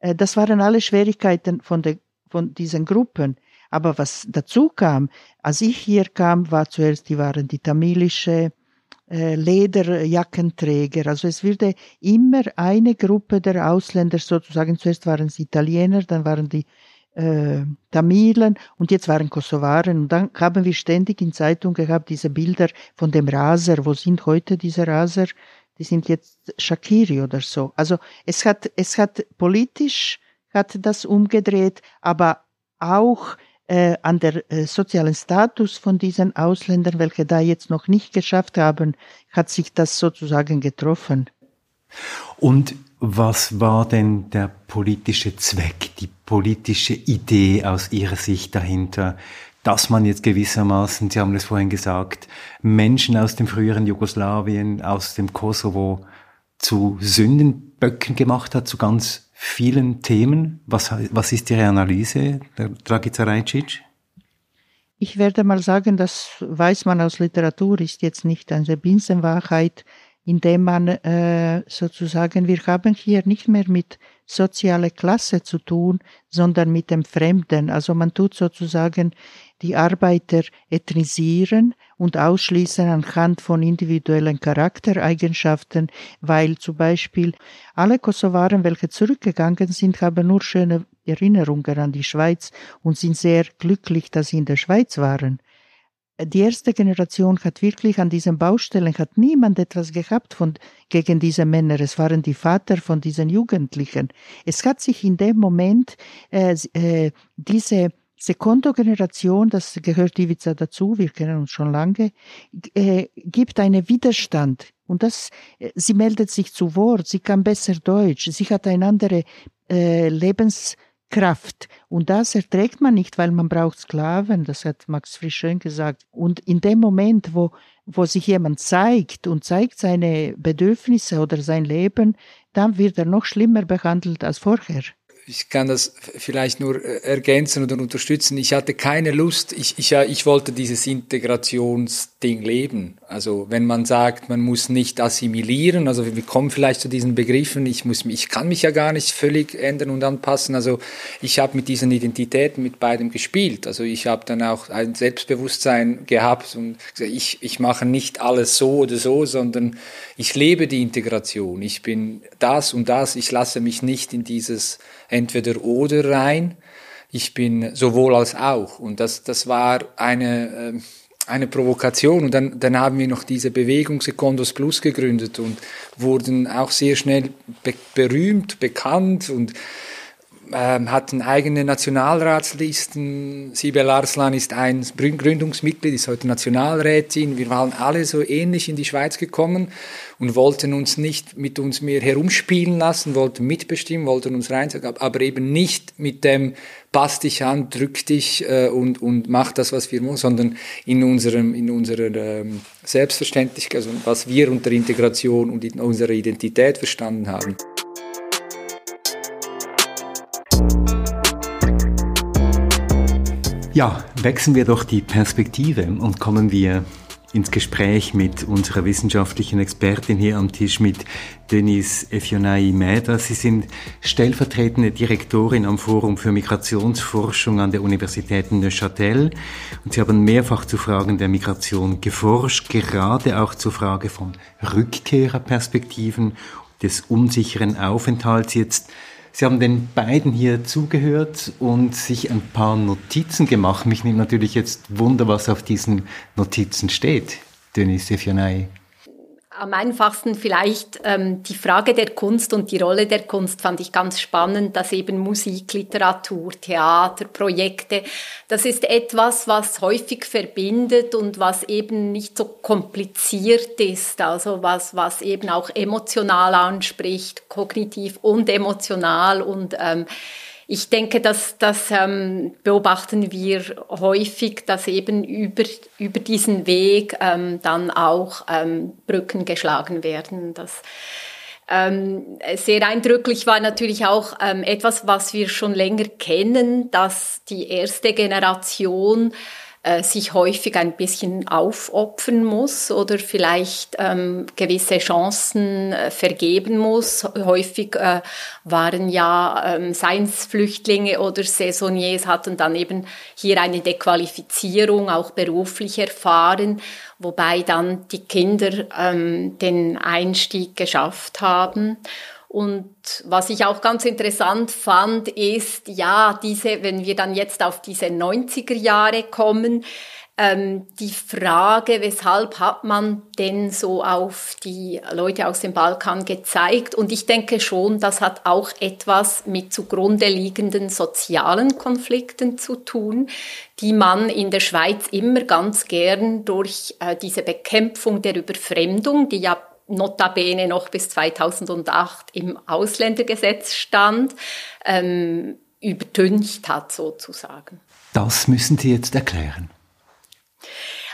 Äh, das waren alle Schwierigkeiten von, der, von diesen Gruppen. Aber was dazu kam, als ich hier kam, war zuerst, die waren die tamilische äh, Lederjackenträger. Also es wurde immer eine Gruppe der Ausländer sozusagen, zuerst waren es Italiener, dann waren die äh, Tamilen und jetzt waren Kosovaren. Und dann haben wir ständig in Zeitung gehabt diese Bilder von dem Raser. Wo sind heute diese Raser? Die sind jetzt Shakiri oder so. Also es hat, es hat politisch hat das umgedreht, aber auch äh, an der äh, sozialen Status von diesen Ausländern, welche da jetzt noch nicht geschafft haben, hat sich das sozusagen getroffen.
Und was war denn der politische Zweck, die politische Idee aus Ihrer Sicht dahinter, dass man jetzt gewissermaßen, Sie haben es vorhin gesagt, Menschen aus dem früheren Jugoslawien, aus dem Kosovo zu Sündenböcken gemacht hat, zu ganz vielen Themen. Was, was ist Ihre Analyse, Dragica Rajcic?
Ich werde mal sagen, das weiß man aus Literatur, ist jetzt nicht eine Binsenwahrheit, indem man äh, sozusagen, wir haben hier nicht mehr mit sozialer Klasse zu tun, sondern mit dem Fremden. Also man tut sozusagen die Arbeiter ethnisieren und ausschließen anhand von individuellen Charaktereigenschaften, weil zum Beispiel alle Kosovaren, welche zurückgegangen sind, haben nur schöne Erinnerungen an die Schweiz und sind sehr glücklich, dass sie in der Schweiz waren. Die erste Generation hat wirklich an diesen Baustellen, hat niemand etwas gehabt von, gegen diese Männer. Es waren die Vater von diesen Jugendlichen. Es hat sich in dem Moment äh, äh, diese Sekondo-Generation, das gehört Ivica dazu, wir kennen uns schon lange, äh, gibt einen Widerstand. Und das, äh, sie meldet sich zu Wort, sie kann besser Deutsch, sie hat eine andere äh, Lebens, Kraft. Und das erträgt man nicht, weil man braucht Sklaven, das hat Max Frisch schön gesagt. Und in dem Moment, wo, wo sich jemand zeigt und zeigt seine Bedürfnisse oder sein Leben, dann wird er noch schlimmer behandelt als vorher
ich kann das vielleicht nur äh, ergänzen oder unterstützen. Ich hatte keine Lust, ich, ich, ich wollte dieses Integrationsding leben. Also wenn man sagt, man muss nicht assimilieren, also wir kommen vielleicht zu diesen Begriffen, ich, muss, ich kann mich ja gar nicht völlig ändern und anpassen. Also ich habe mit diesen Identitäten mit beidem gespielt. Also ich habe dann auch ein Selbstbewusstsein gehabt und gesagt, ich, ich mache nicht alles so oder so, sondern ich lebe die Integration. Ich bin das und das, ich lasse mich nicht in dieses entweder oder rein. Ich bin sowohl als auch. Und das, das war eine, äh, eine Provokation. Und dann, dann haben wir noch diese Bewegung Secondos Plus gegründet und wurden auch sehr schnell be berühmt, bekannt und ähm, hatten eigene Nationalratslisten. Sibel Arslan ist ein Gründungsmitglied, ist heute Nationalrätin. Wir waren alle so ähnlich in die Schweiz gekommen und wollten uns nicht mit uns mehr herumspielen lassen, wollten mitbestimmen, wollten uns reinsagen, aber eben nicht mit dem pass dich an, drück dich äh, und, und mach das, was wir wollen, sondern in unserem, in unserer ähm, Selbstverständlichkeit, also was wir unter Integration und in unserer Identität verstanden haben.
Ja, wechseln wir doch die Perspektive und kommen wir ins Gespräch mit unserer wissenschaftlichen Expertin hier am Tisch, mit Denise Efionai Mäder. Sie sind stellvertretende Direktorin am Forum für Migrationsforschung an der Universität Neuchâtel und Sie haben mehrfach zu Fragen der Migration geforscht, gerade auch zur Frage von Rückkehrerperspektiven, des unsicheren Aufenthalts. Jetzt Sie haben den beiden hier zugehört und sich ein paar Notizen gemacht. Mich nimmt natürlich jetzt Wunder, was auf diesen Notizen steht, Denis Sefianai
am einfachsten vielleicht ähm, die Frage der Kunst und die Rolle der Kunst fand ich ganz spannend, dass eben Musik, Literatur, Theater, Projekte, das ist etwas, was häufig verbindet und was eben nicht so kompliziert ist, also was, was eben auch emotional anspricht, kognitiv und emotional und ähm, ich denke, dass das ähm, beobachten wir häufig, dass eben über, über diesen Weg ähm, dann auch ähm, Brücken geschlagen werden. Das, ähm, sehr eindrücklich war natürlich auch ähm, etwas, was wir schon länger kennen, dass die erste Generation äh, sich häufig ein bisschen aufopfern muss oder vielleicht ähm, gewisse Chancen äh, vergeben muss. Häufig äh, waren ja ähm, Seinsflüchtlinge oder Saisonniers hatten dann eben hier eine Dequalifizierung, auch beruflich erfahren, wobei dann die Kinder ähm, den Einstieg geschafft haben. Und was ich auch ganz interessant fand, ist, ja, diese, wenn wir dann jetzt auf diese 90er Jahre kommen, ähm, die Frage, weshalb hat man denn so auf die Leute aus dem Balkan gezeigt? Und ich denke schon, das hat auch etwas mit zugrunde liegenden sozialen Konflikten zu tun, die man in der Schweiz immer ganz gern durch äh, diese Bekämpfung der Überfremdung, die ja notabene noch bis 2008 im Ausländergesetz stand, ähm, übertüncht hat sozusagen.
Das müssen Sie jetzt erklären.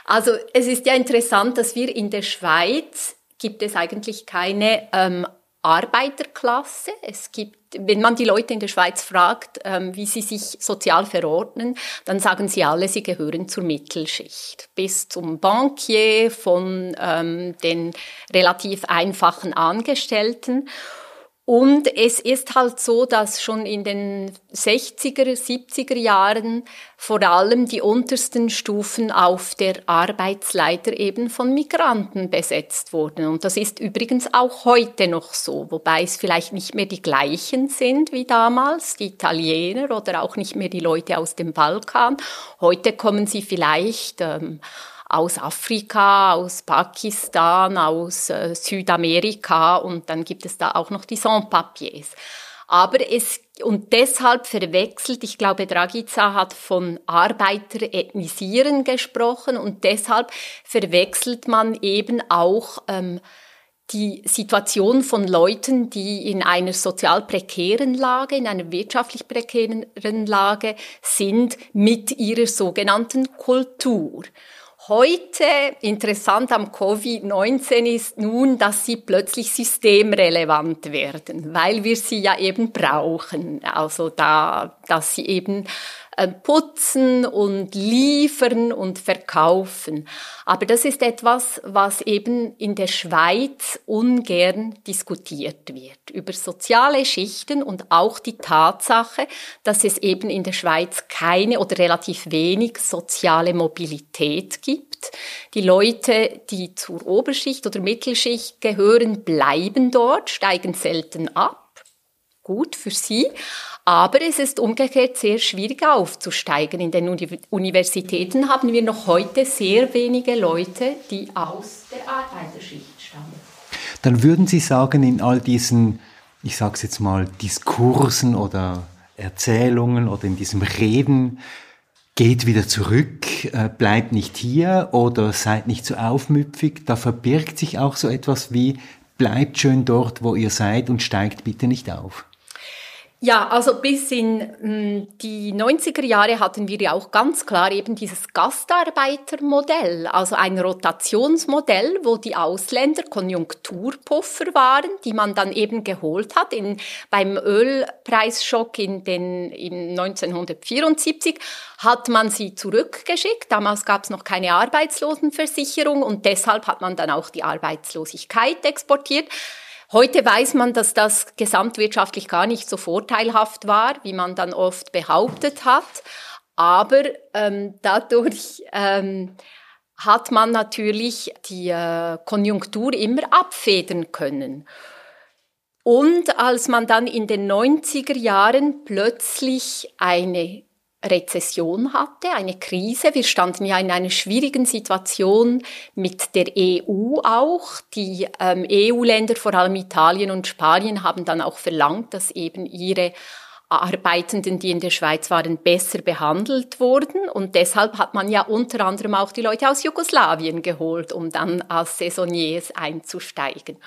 Also es ist ja interessant, dass wir in der Schweiz gibt es eigentlich keine ähm, Arbeiterklasse. Es gibt, wenn man die Leute in der Schweiz fragt, ähm, wie sie sich sozial verordnen, dann sagen sie alle, sie gehören zur Mittelschicht. Bis zum Bankier, von ähm, den relativ einfachen Angestellten. Und es ist halt so, dass schon in den 60er, 70er Jahren vor allem die untersten Stufen auf der Arbeitsleiter eben von Migranten besetzt wurden. Und das ist übrigens auch heute noch so, wobei es vielleicht nicht mehr die gleichen sind wie damals, die Italiener oder auch nicht mehr die Leute aus dem Balkan. Heute kommen sie vielleicht ähm, aus Afrika, aus Pakistan, aus äh, Südamerika und dann gibt es da auch noch die Sans-Papiers. Aber es, und deshalb verwechselt, ich glaube, Dragica hat von Arbeiter ethnisieren gesprochen und deshalb verwechselt man eben auch ähm, die Situation von Leuten, die in einer sozial prekären Lage, in einer wirtschaftlich prekären Lage sind, mit ihrer sogenannten Kultur. Heute interessant am Covid-19 ist nun, dass sie plötzlich systemrelevant werden, weil wir sie ja eben brauchen. Also da, dass sie eben putzen und liefern und verkaufen. Aber das ist etwas, was eben in der Schweiz ungern diskutiert wird. Über soziale Schichten und auch die Tatsache, dass es eben in der Schweiz keine oder relativ wenig soziale Mobilität gibt. Die Leute, die zur Oberschicht oder Mittelschicht gehören, bleiben dort, steigen selten ab gut für sie. Aber es ist umgekehrt sehr schwierig aufzusteigen. In den Universitäten haben wir noch heute sehr wenige Leute, die aus der Arbeiterschicht stammen.
Dann würden Sie sagen, in all diesen, ich sage es jetzt mal, Diskursen oder Erzählungen oder in diesem Reden, geht wieder zurück, äh, bleibt nicht hier oder seid nicht so aufmüpfig. Da verbirgt sich auch so etwas wie, bleibt schön dort, wo ihr seid und steigt bitte nicht auf.
Ja, also bis in mh, hm, die 90er Jahre hatten wir ja auch ganz klar eben dieses Gastarbeitermodell, also ein Rotationsmodell, wo die Ausländer Konjunkturpuffer waren, die man dann eben geholt hat. In, beim Ölpreisschock in den, in 1974 hat man sie zurückgeschickt. Damals gab es noch keine Arbeitslosenversicherung und deshalb hat man dann auch die Arbeitslosigkeit exportiert. Heute weiß man, dass das gesamtwirtschaftlich gar nicht so vorteilhaft war, wie man dann oft behauptet hat. Aber ähm, dadurch ähm, hat man natürlich die äh, Konjunktur immer abfedern können. Und als man dann in den 90er Jahren plötzlich eine Rezession hatte, eine Krise. Wir standen ja in einer schwierigen Situation mit der EU auch. Die ähm, EU-Länder, vor allem Italien und Spanien, haben dann auch verlangt, dass eben ihre Arbeitenden, die in der Schweiz waren, besser behandelt wurden. Und deshalb hat man ja unter anderem auch die Leute aus Jugoslawien geholt, um dann als Saisoniers einzusteigen.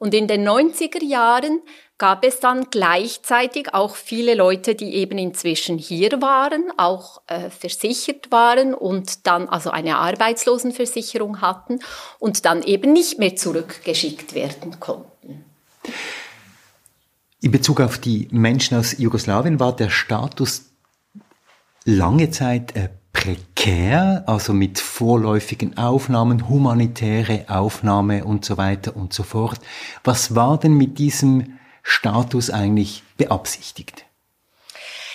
Und in den 90er Jahren gab es dann gleichzeitig auch viele Leute, die eben inzwischen hier waren, auch äh, versichert waren und dann also eine Arbeitslosenversicherung hatten und dann eben nicht mehr zurückgeschickt werden konnten.
In Bezug auf die Menschen aus Jugoslawien war der Status lange Zeit äh, prekär, also mit vorläufigen Aufnahmen, humanitäre Aufnahme und so weiter und so fort. Was war denn mit diesem Status eigentlich beabsichtigt?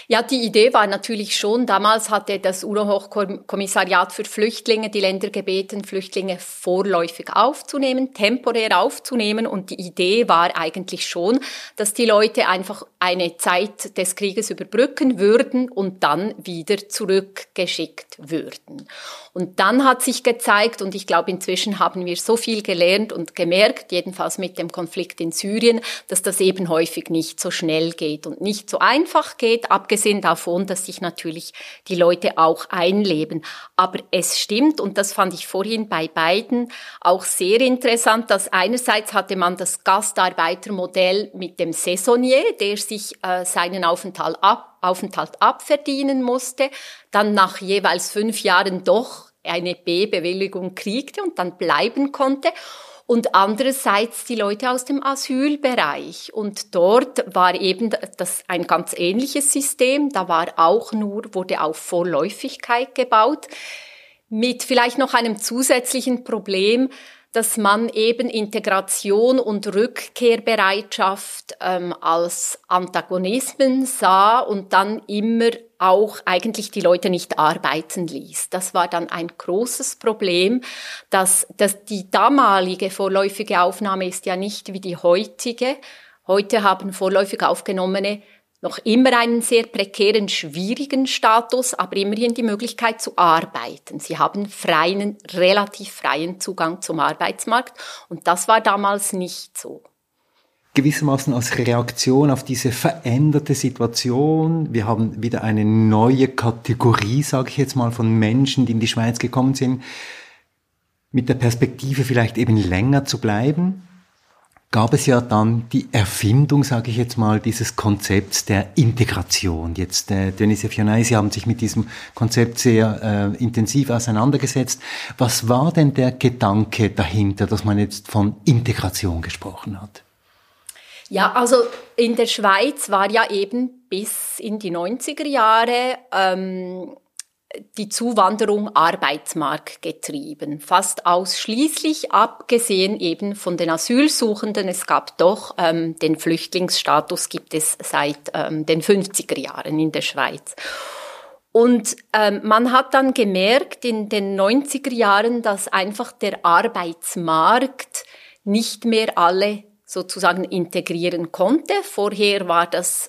Ja, die Idee war natürlich schon, damals hatte das UNO-Hochkommissariat für Flüchtlinge die Länder gebeten, Flüchtlinge vorläufig aufzunehmen, temporär aufzunehmen. Und die Idee war eigentlich schon, dass die Leute einfach eine Zeit des Krieges überbrücken würden und dann wieder zurückgeschickt würden. Und dann hat sich gezeigt, und ich glaube, inzwischen haben wir so viel gelernt und gemerkt, jedenfalls mit dem Konflikt in Syrien, dass das eben häufig nicht so schnell geht und nicht so einfach geht, abgesehen davon, dass sich natürlich die Leute auch einleben. Aber es stimmt, und das fand ich vorhin bei beiden auch sehr interessant, dass einerseits hatte man das Gastarbeitermodell mit dem Saisonnier, der sich äh, seinen Aufenthalt ab Aufenthalt abverdienen musste, dann nach jeweils fünf Jahren doch eine B-Bewilligung kriegte und dann bleiben konnte und andererseits die Leute aus dem Asylbereich. Und dort war eben das ein ganz ähnliches System. Da war auch nur, wurde auf Vorläufigkeit gebaut. Mit vielleicht noch einem zusätzlichen Problem, dass man eben Integration und Rückkehrbereitschaft ähm, als Antagonismen sah und dann immer auch eigentlich die Leute nicht arbeiten ließ. Das war dann ein großes Problem, dass, dass die damalige vorläufige Aufnahme ist ja nicht wie die heutige. Heute haben vorläufig Aufgenommene noch immer einen sehr prekären, schwierigen Status, aber immerhin die Möglichkeit zu arbeiten. Sie haben freien, relativ freien Zugang zum Arbeitsmarkt und das war damals nicht so
gewissermaßen als Reaktion auf diese veränderte Situation. Wir haben wieder eine neue Kategorie, sage ich jetzt mal, von Menschen, die in die Schweiz gekommen sind, mit der Perspektive vielleicht eben länger zu bleiben gab es ja dann die Erfindung, sage ich jetzt mal, dieses Konzepts der Integration. Jetzt, äh, Denise Fionay, Sie haben sich mit diesem Konzept sehr äh, intensiv auseinandergesetzt. Was war denn der Gedanke dahinter, dass man jetzt von Integration gesprochen hat?
Ja, also in der Schweiz war ja eben bis in die 90er Jahre ähm, die Zuwanderung Arbeitsmarkt getrieben, fast ausschließlich abgesehen eben von den Asylsuchenden. Es gab doch ähm, den Flüchtlingsstatus gibt es seit ähm, den 50er Jahren in der Schweiz. Und ähm, man hat dann gemerkt in den 90er Jahren, dass einfach der Arbeitsmarkt nicht mehr alle sozusagen integrieren konnte. Vorher war das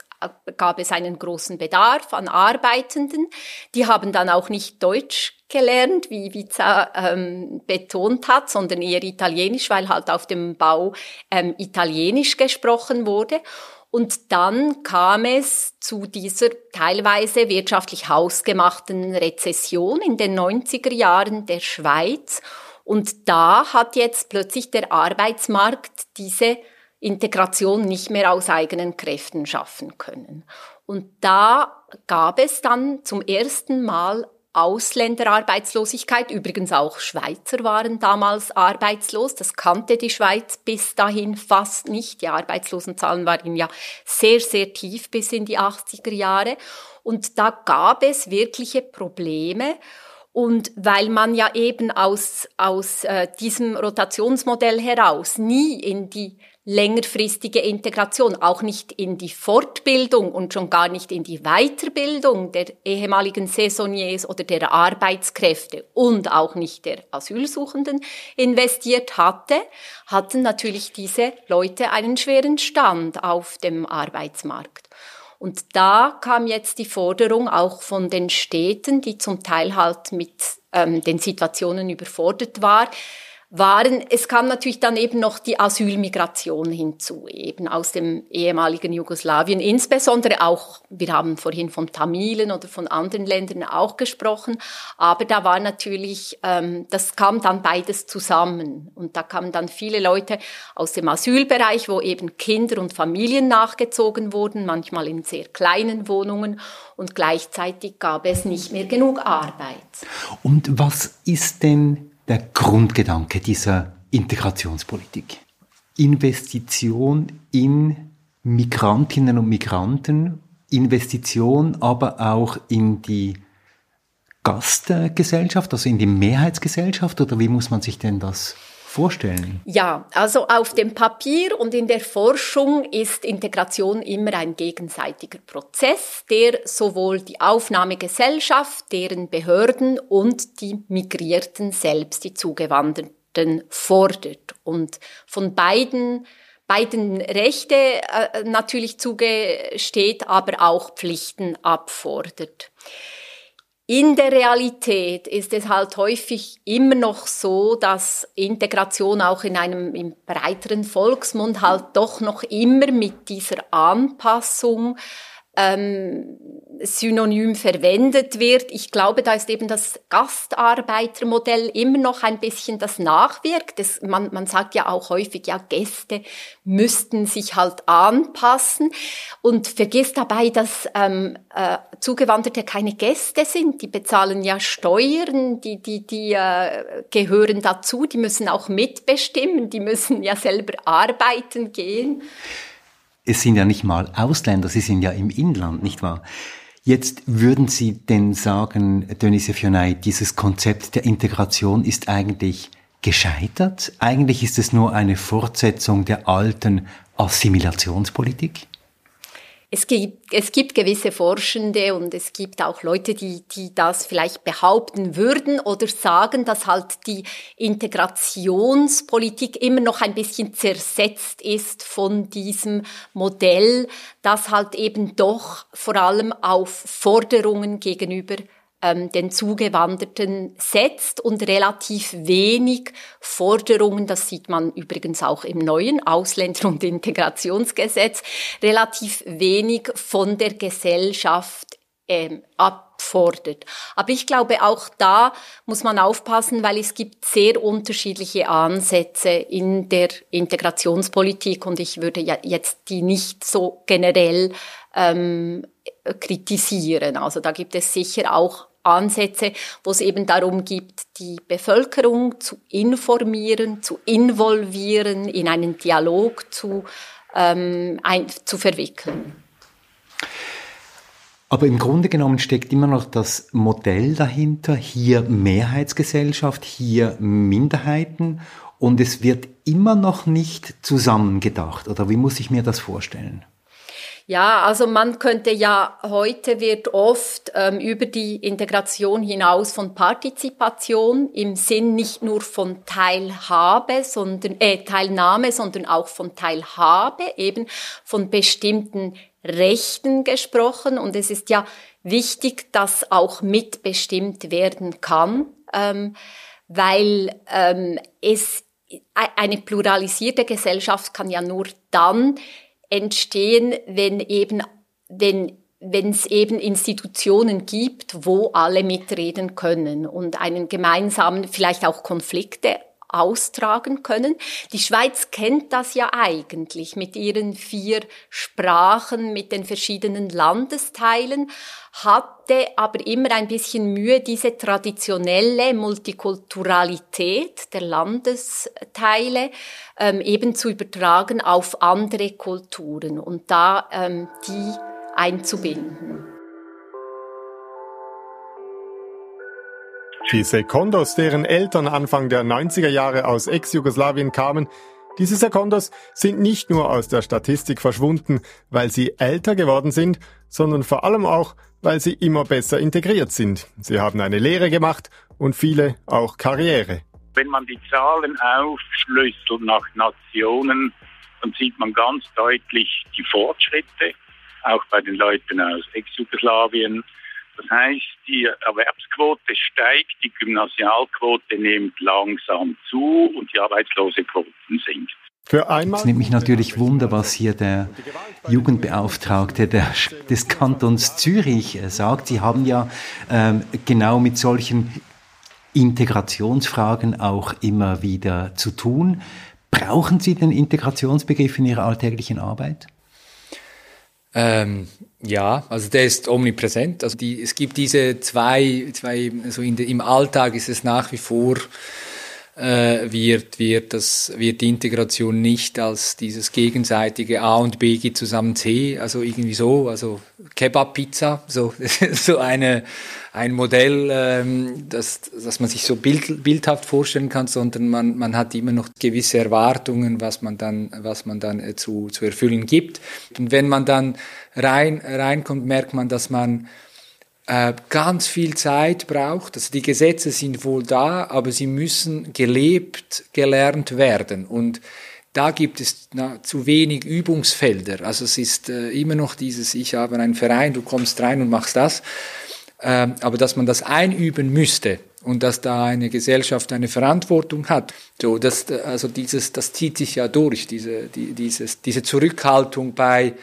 gab es einen großen Bedarf an Arbeitenden. Die haben dann auch nicht Deutsch gelernt, wie Viza ähm, betont hat, sondern eher Italienisch, weil halt auf dem Bau ähm, Italienisch gesprochen wurde. Und dann kam es zu dieser teilweise wirtschaftlich hausgemachten Rezession in den 90er Jahren der Schweiz. Und da hat jetzt plötzlich der Arbeitsmarkt diese Integration nicht mehr aus eigenen Kräften schaffen können. Und da gab es dann zum ersten Mal Ausländerarbeitslosigkeit. Übrigens auch Schweizer waren damals arbeitslos. Das kannte die Schweiz bis dahin fast nicht. Die Arbeitslosenzahlen waren ja sehr, sehr tief bis in die 80er Jahre. Und da gab es wirkliche Probleme. Und weil man ja eben aus, aus äh, diesem Rotationsmodell heraus nie in die längerfristige Integration, auch nicht in die Fortbildung und schon gar nicht in die Weiterbildung der ehemaligen Saisonniers oder der Arbeitskräfte und auch nicht der Asylsuchenden investiert hatte, hatten natürlich diese Leute einen schweren Stand auf dem Arbeitsmarkt. Und da kam jetzt die Forderung auch von den Städten, die zum Teil halt mit ähm, den Situationen überfordert war, waren, es kam natürlich dann eben noch die Asylmigration hinzu, eben aus dem ehemaligen Jugoslawien, insbesondere auch, wir haben vorhin von Tamilen oder von anderen Ländern auch gesprochen, aber da war natürlich, ähm, das kam dann beides zusammen. Und da kamen dann viele Leute aus dem Asylbereich, wo eben Kinder und Familien nachgezogen wurden, manchmal in sehr kleinen Wohnungen. Und gleichzeitig gab es nicht mehr genug Arbeit.
Und was ist denn der Grundgedanke dieser Integrationspolitik. Investition in Migrantinnen und Migranten, Investition aber auch in die Gastgesellschaft, also in die Mehrheitsgesellschaft, oder wie muss man sich denn das vorstellen?
Ja, also auf dem Papier und in der Forschung ist Integration immer ein gegenseitiger Prozess, der sowohl die Aufnahmegesellschaft, deren Behörden und die Migrierten selbst, die Zugewanderten, fordert. Und von beiden beiden Rechte äh, natürlich zugesteht, aber auch Pflichten abfordert. In der Realität ist es halt häufig immer noch so, dass Integration auch in einem im breiteren Volksmund halt doch noch immer mit dieser Anpassung ähm, synonym verwendet wird. Ich glaube, da ist eben das Gastarbeitermodell immer noch ein bisschen das Nachwirkt. Das, man, man sagt ja auch häufig, ja, Gäste müssten sich halt anpassen und vergisst dabei, dass ähm, äh, Zugewanderte keine Gäste sind. Die bezahlen ja Steuern, die, die, die äh, gehören dazu, die müssen auch mitbestimmen, die müssen ja selber arbeiten gehen
es sind ja nicht mal Ausländer, sie sind ja im Inland, nicht wahr? Jetzt würden Sie denn sagen, Denise Fionay, dieses Konzept der Integration ist eigentlich gescheitert? Eigentlich ist es nur eine Fortsetzung der alten Assimilationspolitik?
Es gibt, es gibt gewisse Forschende und es gibt auch Leute, die, die das vielleicht behaupten würden oder sagen, dass halt die Integrationspolitik immer noch ein bisschen zersetzt ist von diesem Modell, das halt eben doch vor allem auf Forderungen gegenüber ähm, den Zugewanderten setzt und relativ wenig Forderungen, das sieht man übrigens auch im neuen Ausländer- und Integrationsgesetz, relativ wenig von der Gesellschaft ähm, abfordert. Aber ich glaube, auch da muss man aufpassen, weil es gibt sehr unterschiedliche Ansätze in der Integrationspolitik und ich würde ja jetzt die nicht so generell ähm, kritisieren. Also da gibt es sicher auch Ansätze, wo es eben darum geht, die Bevölkerung zu informieren, zu involvieren, in einen Dialog zu, ähm, ein, zu verwickeln.
Aber im Grunde genommen steckt immer noch das Modell dahinter, hier Mehrheitsgesellschaft, hier Minderheiten und es wird immer noch nicht zusammengedacht. Oder wie muss ich mir das vorstellen?
Ja, also man könnte ja, heute wird oft ähm, über die Integration hinaus von Partizipation im Sinn nicht nur von Teilhabe, sondern, äh, Teilnahme, sondern auch von Teilhabe, eben von bestimmten Rechten gesprochen. Und es ist ja wichtig, dass auch mitbestimmt werden kann, ähm, weil ähm, es e-, eine pluralisierte Gesellschaft kann ja nur dann entstehen, wenn eben, wenn wenn es eben Institutionen gibt, wo alle mitreden können und einen gemeinsamen, vielleicht auch Konflikte austragen können. Die Schweiz kennt das ja eigentlich mit ihren vier Sprachen, mit den verschiedenen Landesteilen, hatte aber immer ein bisschen Mühe, diese traditionelle Multikulturalität der Landesteile ähm, eben zu übertragen auf andere Kulturen und da ähm, die einzubinden.
Die Sekondos, deren Eltern Anfang der 90er Jahre aus Ex-Jugoslawien kamen, diese Sekondos sind nicht nur aus der Statistik verschwunden, weil sie älter geworden sind, sondern vor allem auch, weil sie immer besser integriert sind. Sie haben eine Lehre gemacht und viele auch Karriere.
Wenn man die Zahlen aufschlüsselt nach Nationen, dann sieht man ganz deutlich die Fortschritte, auch bei den Leuten aus Ex-Jugoslawien, das heißt, die Erwerbsquote steigt, die Gymnasialquote nimmt langsam zu und die Arbeitslosequoten sinkt.
Für einmal es nimmt mich natürlich Wunder, was hier der Jugendbeauftragte der, des Kantons Zürich sagt. Sie haben ja ähm, genau mit solchen Integrationsfragen auch immer wieder zu tun. Brauchen Sie den Integrationsbegriff in Ihrer alltäglichen Arbeit?
Ähm, ja, also der ist omnipräsent. Also die, es gibt diese zwei, zwei also de, im Alltag ist es nach wie vor äh, wird, wird, das, wird die Integration nicht als dieses gegenseitige A und B geht zusammen C, also irgendwie so, also Kebab-Pizza, so, so eine, ein Modell, ähm, das, das man sich so bild, bildhaft vorstellen kann, sondern man, man hat immer noch gewisse Erwartungen, was man dann, was man dann äh, zu, zu erfüllen gibt. Und wenn man dann rein, reinkommt, merkt man, dass man äh, ganz viel Zeit braucht. Also die Gesetze sind wohl da, aber sie müssen gelebt, gelernt werden. Und da gibt es na, zu wenig Übungsfelder. Also es ist äh, immer noch dieses, ich habe einen Verein, du kommst rein und machst das. Ähm, aber dass man das einüben müsste und dass da eine Gesellschaft eine Verantwortung hat, so das, also dieses, das zieht sich ja durch, diese, die, dieses, diese Zurückhaltung bei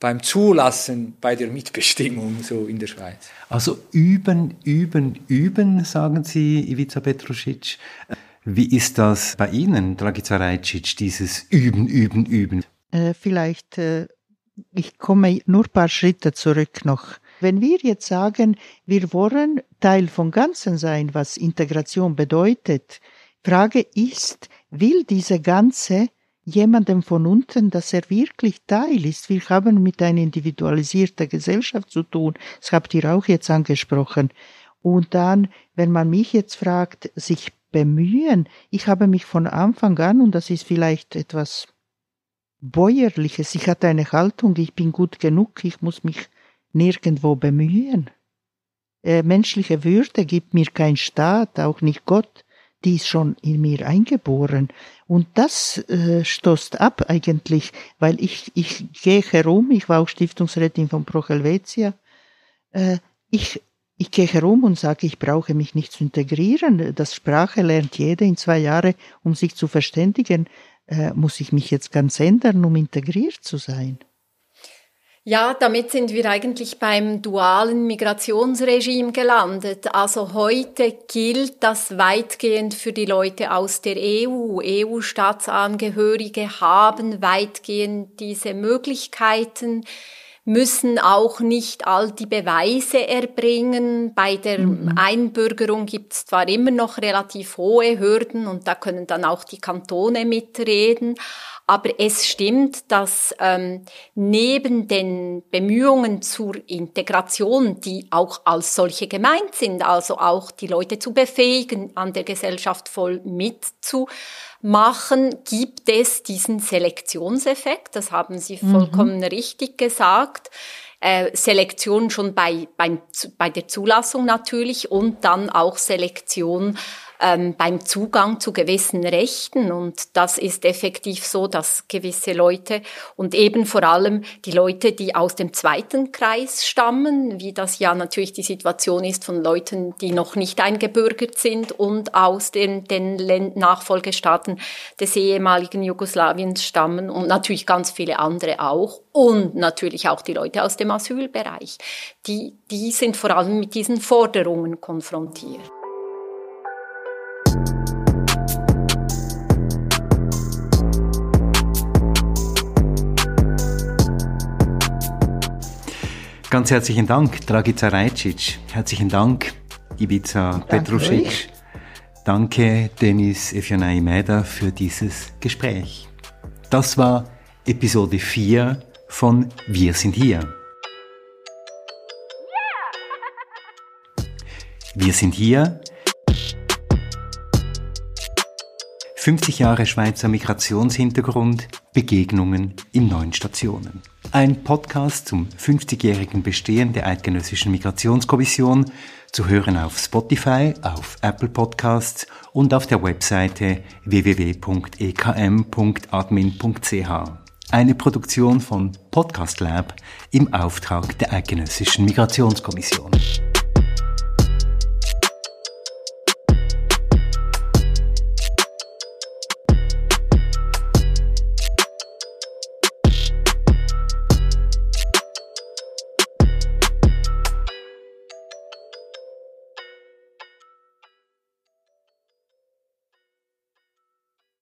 beim Zulassen bei der Mitbestimmung so in der Schweiz.
Also üben, üben, üben, sagen Sie, Ivica Petrusic. Wie ist das bei Ihnen, Dragica Rajcic, dieses Üben, Üben, Üben?
Äh, vielleicht, äh, ich komme nur ein paar Schritte zurück noch. Wenn wir jetzt sagen, wir wollen Teil von Ganzen sein, was Integration bedeutet, Frage ist, will diese Ganze jemandem von unten, dass er wirklich Teil ist. Wir haben mit einer individualisierten Gesellschaft zu tun. Das habt ihr auch jetzt angesprochen. Und dann, wenn man mich jetzt fragt, sich bemühen. Ich habe mich von Anfang an, und das ist vielleicht etwas Bäuerliches, ich hatte eine Haltung, ich bin gut genug, ich muss mich nirgendwo bemühen. Äh, menschliche Würde gibt mir kein Staat, auch nicht Gott, die ist schon in mir eingeboren. Und das äh, stoßt ab eigentlich, weil ich, ich gehe herum, ich war auch Stiftungsrätin von Pro Helvetia, äh, ich, ich gehe herum und sage, ich brauche mich nicht zu integrieren. Das Sprache lernt jeder in zwei Jahren, um sich zu verständigen. Äh, muss ich mich jetzt ganz ändern, um integriert zu sein?
Ja, damit sind wir eigentlich beim dualen Migrationsregime gelandet. Also heute gilt das weitgehend für die Leute aus der EU. EU-Staatsangehörige haben weitgehend diese Möglichkeiten müssen auch nicht all die Beweise erbringen. Bei der mhm. Einbürgerung gibt es zwar immer noch relativ hohe Hürden und da können dann auch die Kantone mitreden, aber es stimmt, dass ähm, neben den Bemühungen zur Integration, die auch als solche gemeint sind, also auch die Leute zu befähigen, an der Gesellschaft voll mitzumachen, gibt es diesen Selektionseffekt. Das haben Sie vollkommen mhm. richtig gesagt. Äh, Selektion schon bei, beim, bei der Zulassung natürlich und dann auch Selektion ähm, beim Zugang zu gewissen Rechten. Und das ist effektiv so, dass gewisse Leute und eben vor allem die Leute, die aus dem zweiten Kreis stammen, wie das ja natürlich die Situation ist von Leuten, die noch nicht eingebürgert sind und aus den, den Nachfolgestaaten des ehemaligen Jugoslawiens stammen und natürlich ganz viele andere auch und natürlich auch die Leute aus dem Asylbereich. Die, die sind vor allem mit diesen Forderungen konfrontiert.
Ganz herzlichen Dank, Dragica Rajcic. Herzlichen Dank, Ibiza Petrusic. Danke, Denis Efionai Meda, für dieses Gespräch. Das war Episode 4 von Wir sind hier. Wir sind hier 50 Jahre Schweizer Migrationshintergrund, Begegnungen in neun Stationen. Ein Podcast zum 50-jährigen Bestehen der Eidgenössischen Migrationskommission, zu hören auf Spotify, auf Apple Podcasts und auf der Webseite www.ekm.admin.ch. Eine Produktion von Podcast Lab im Auftrag der Eidgenössischen Migrationskommission.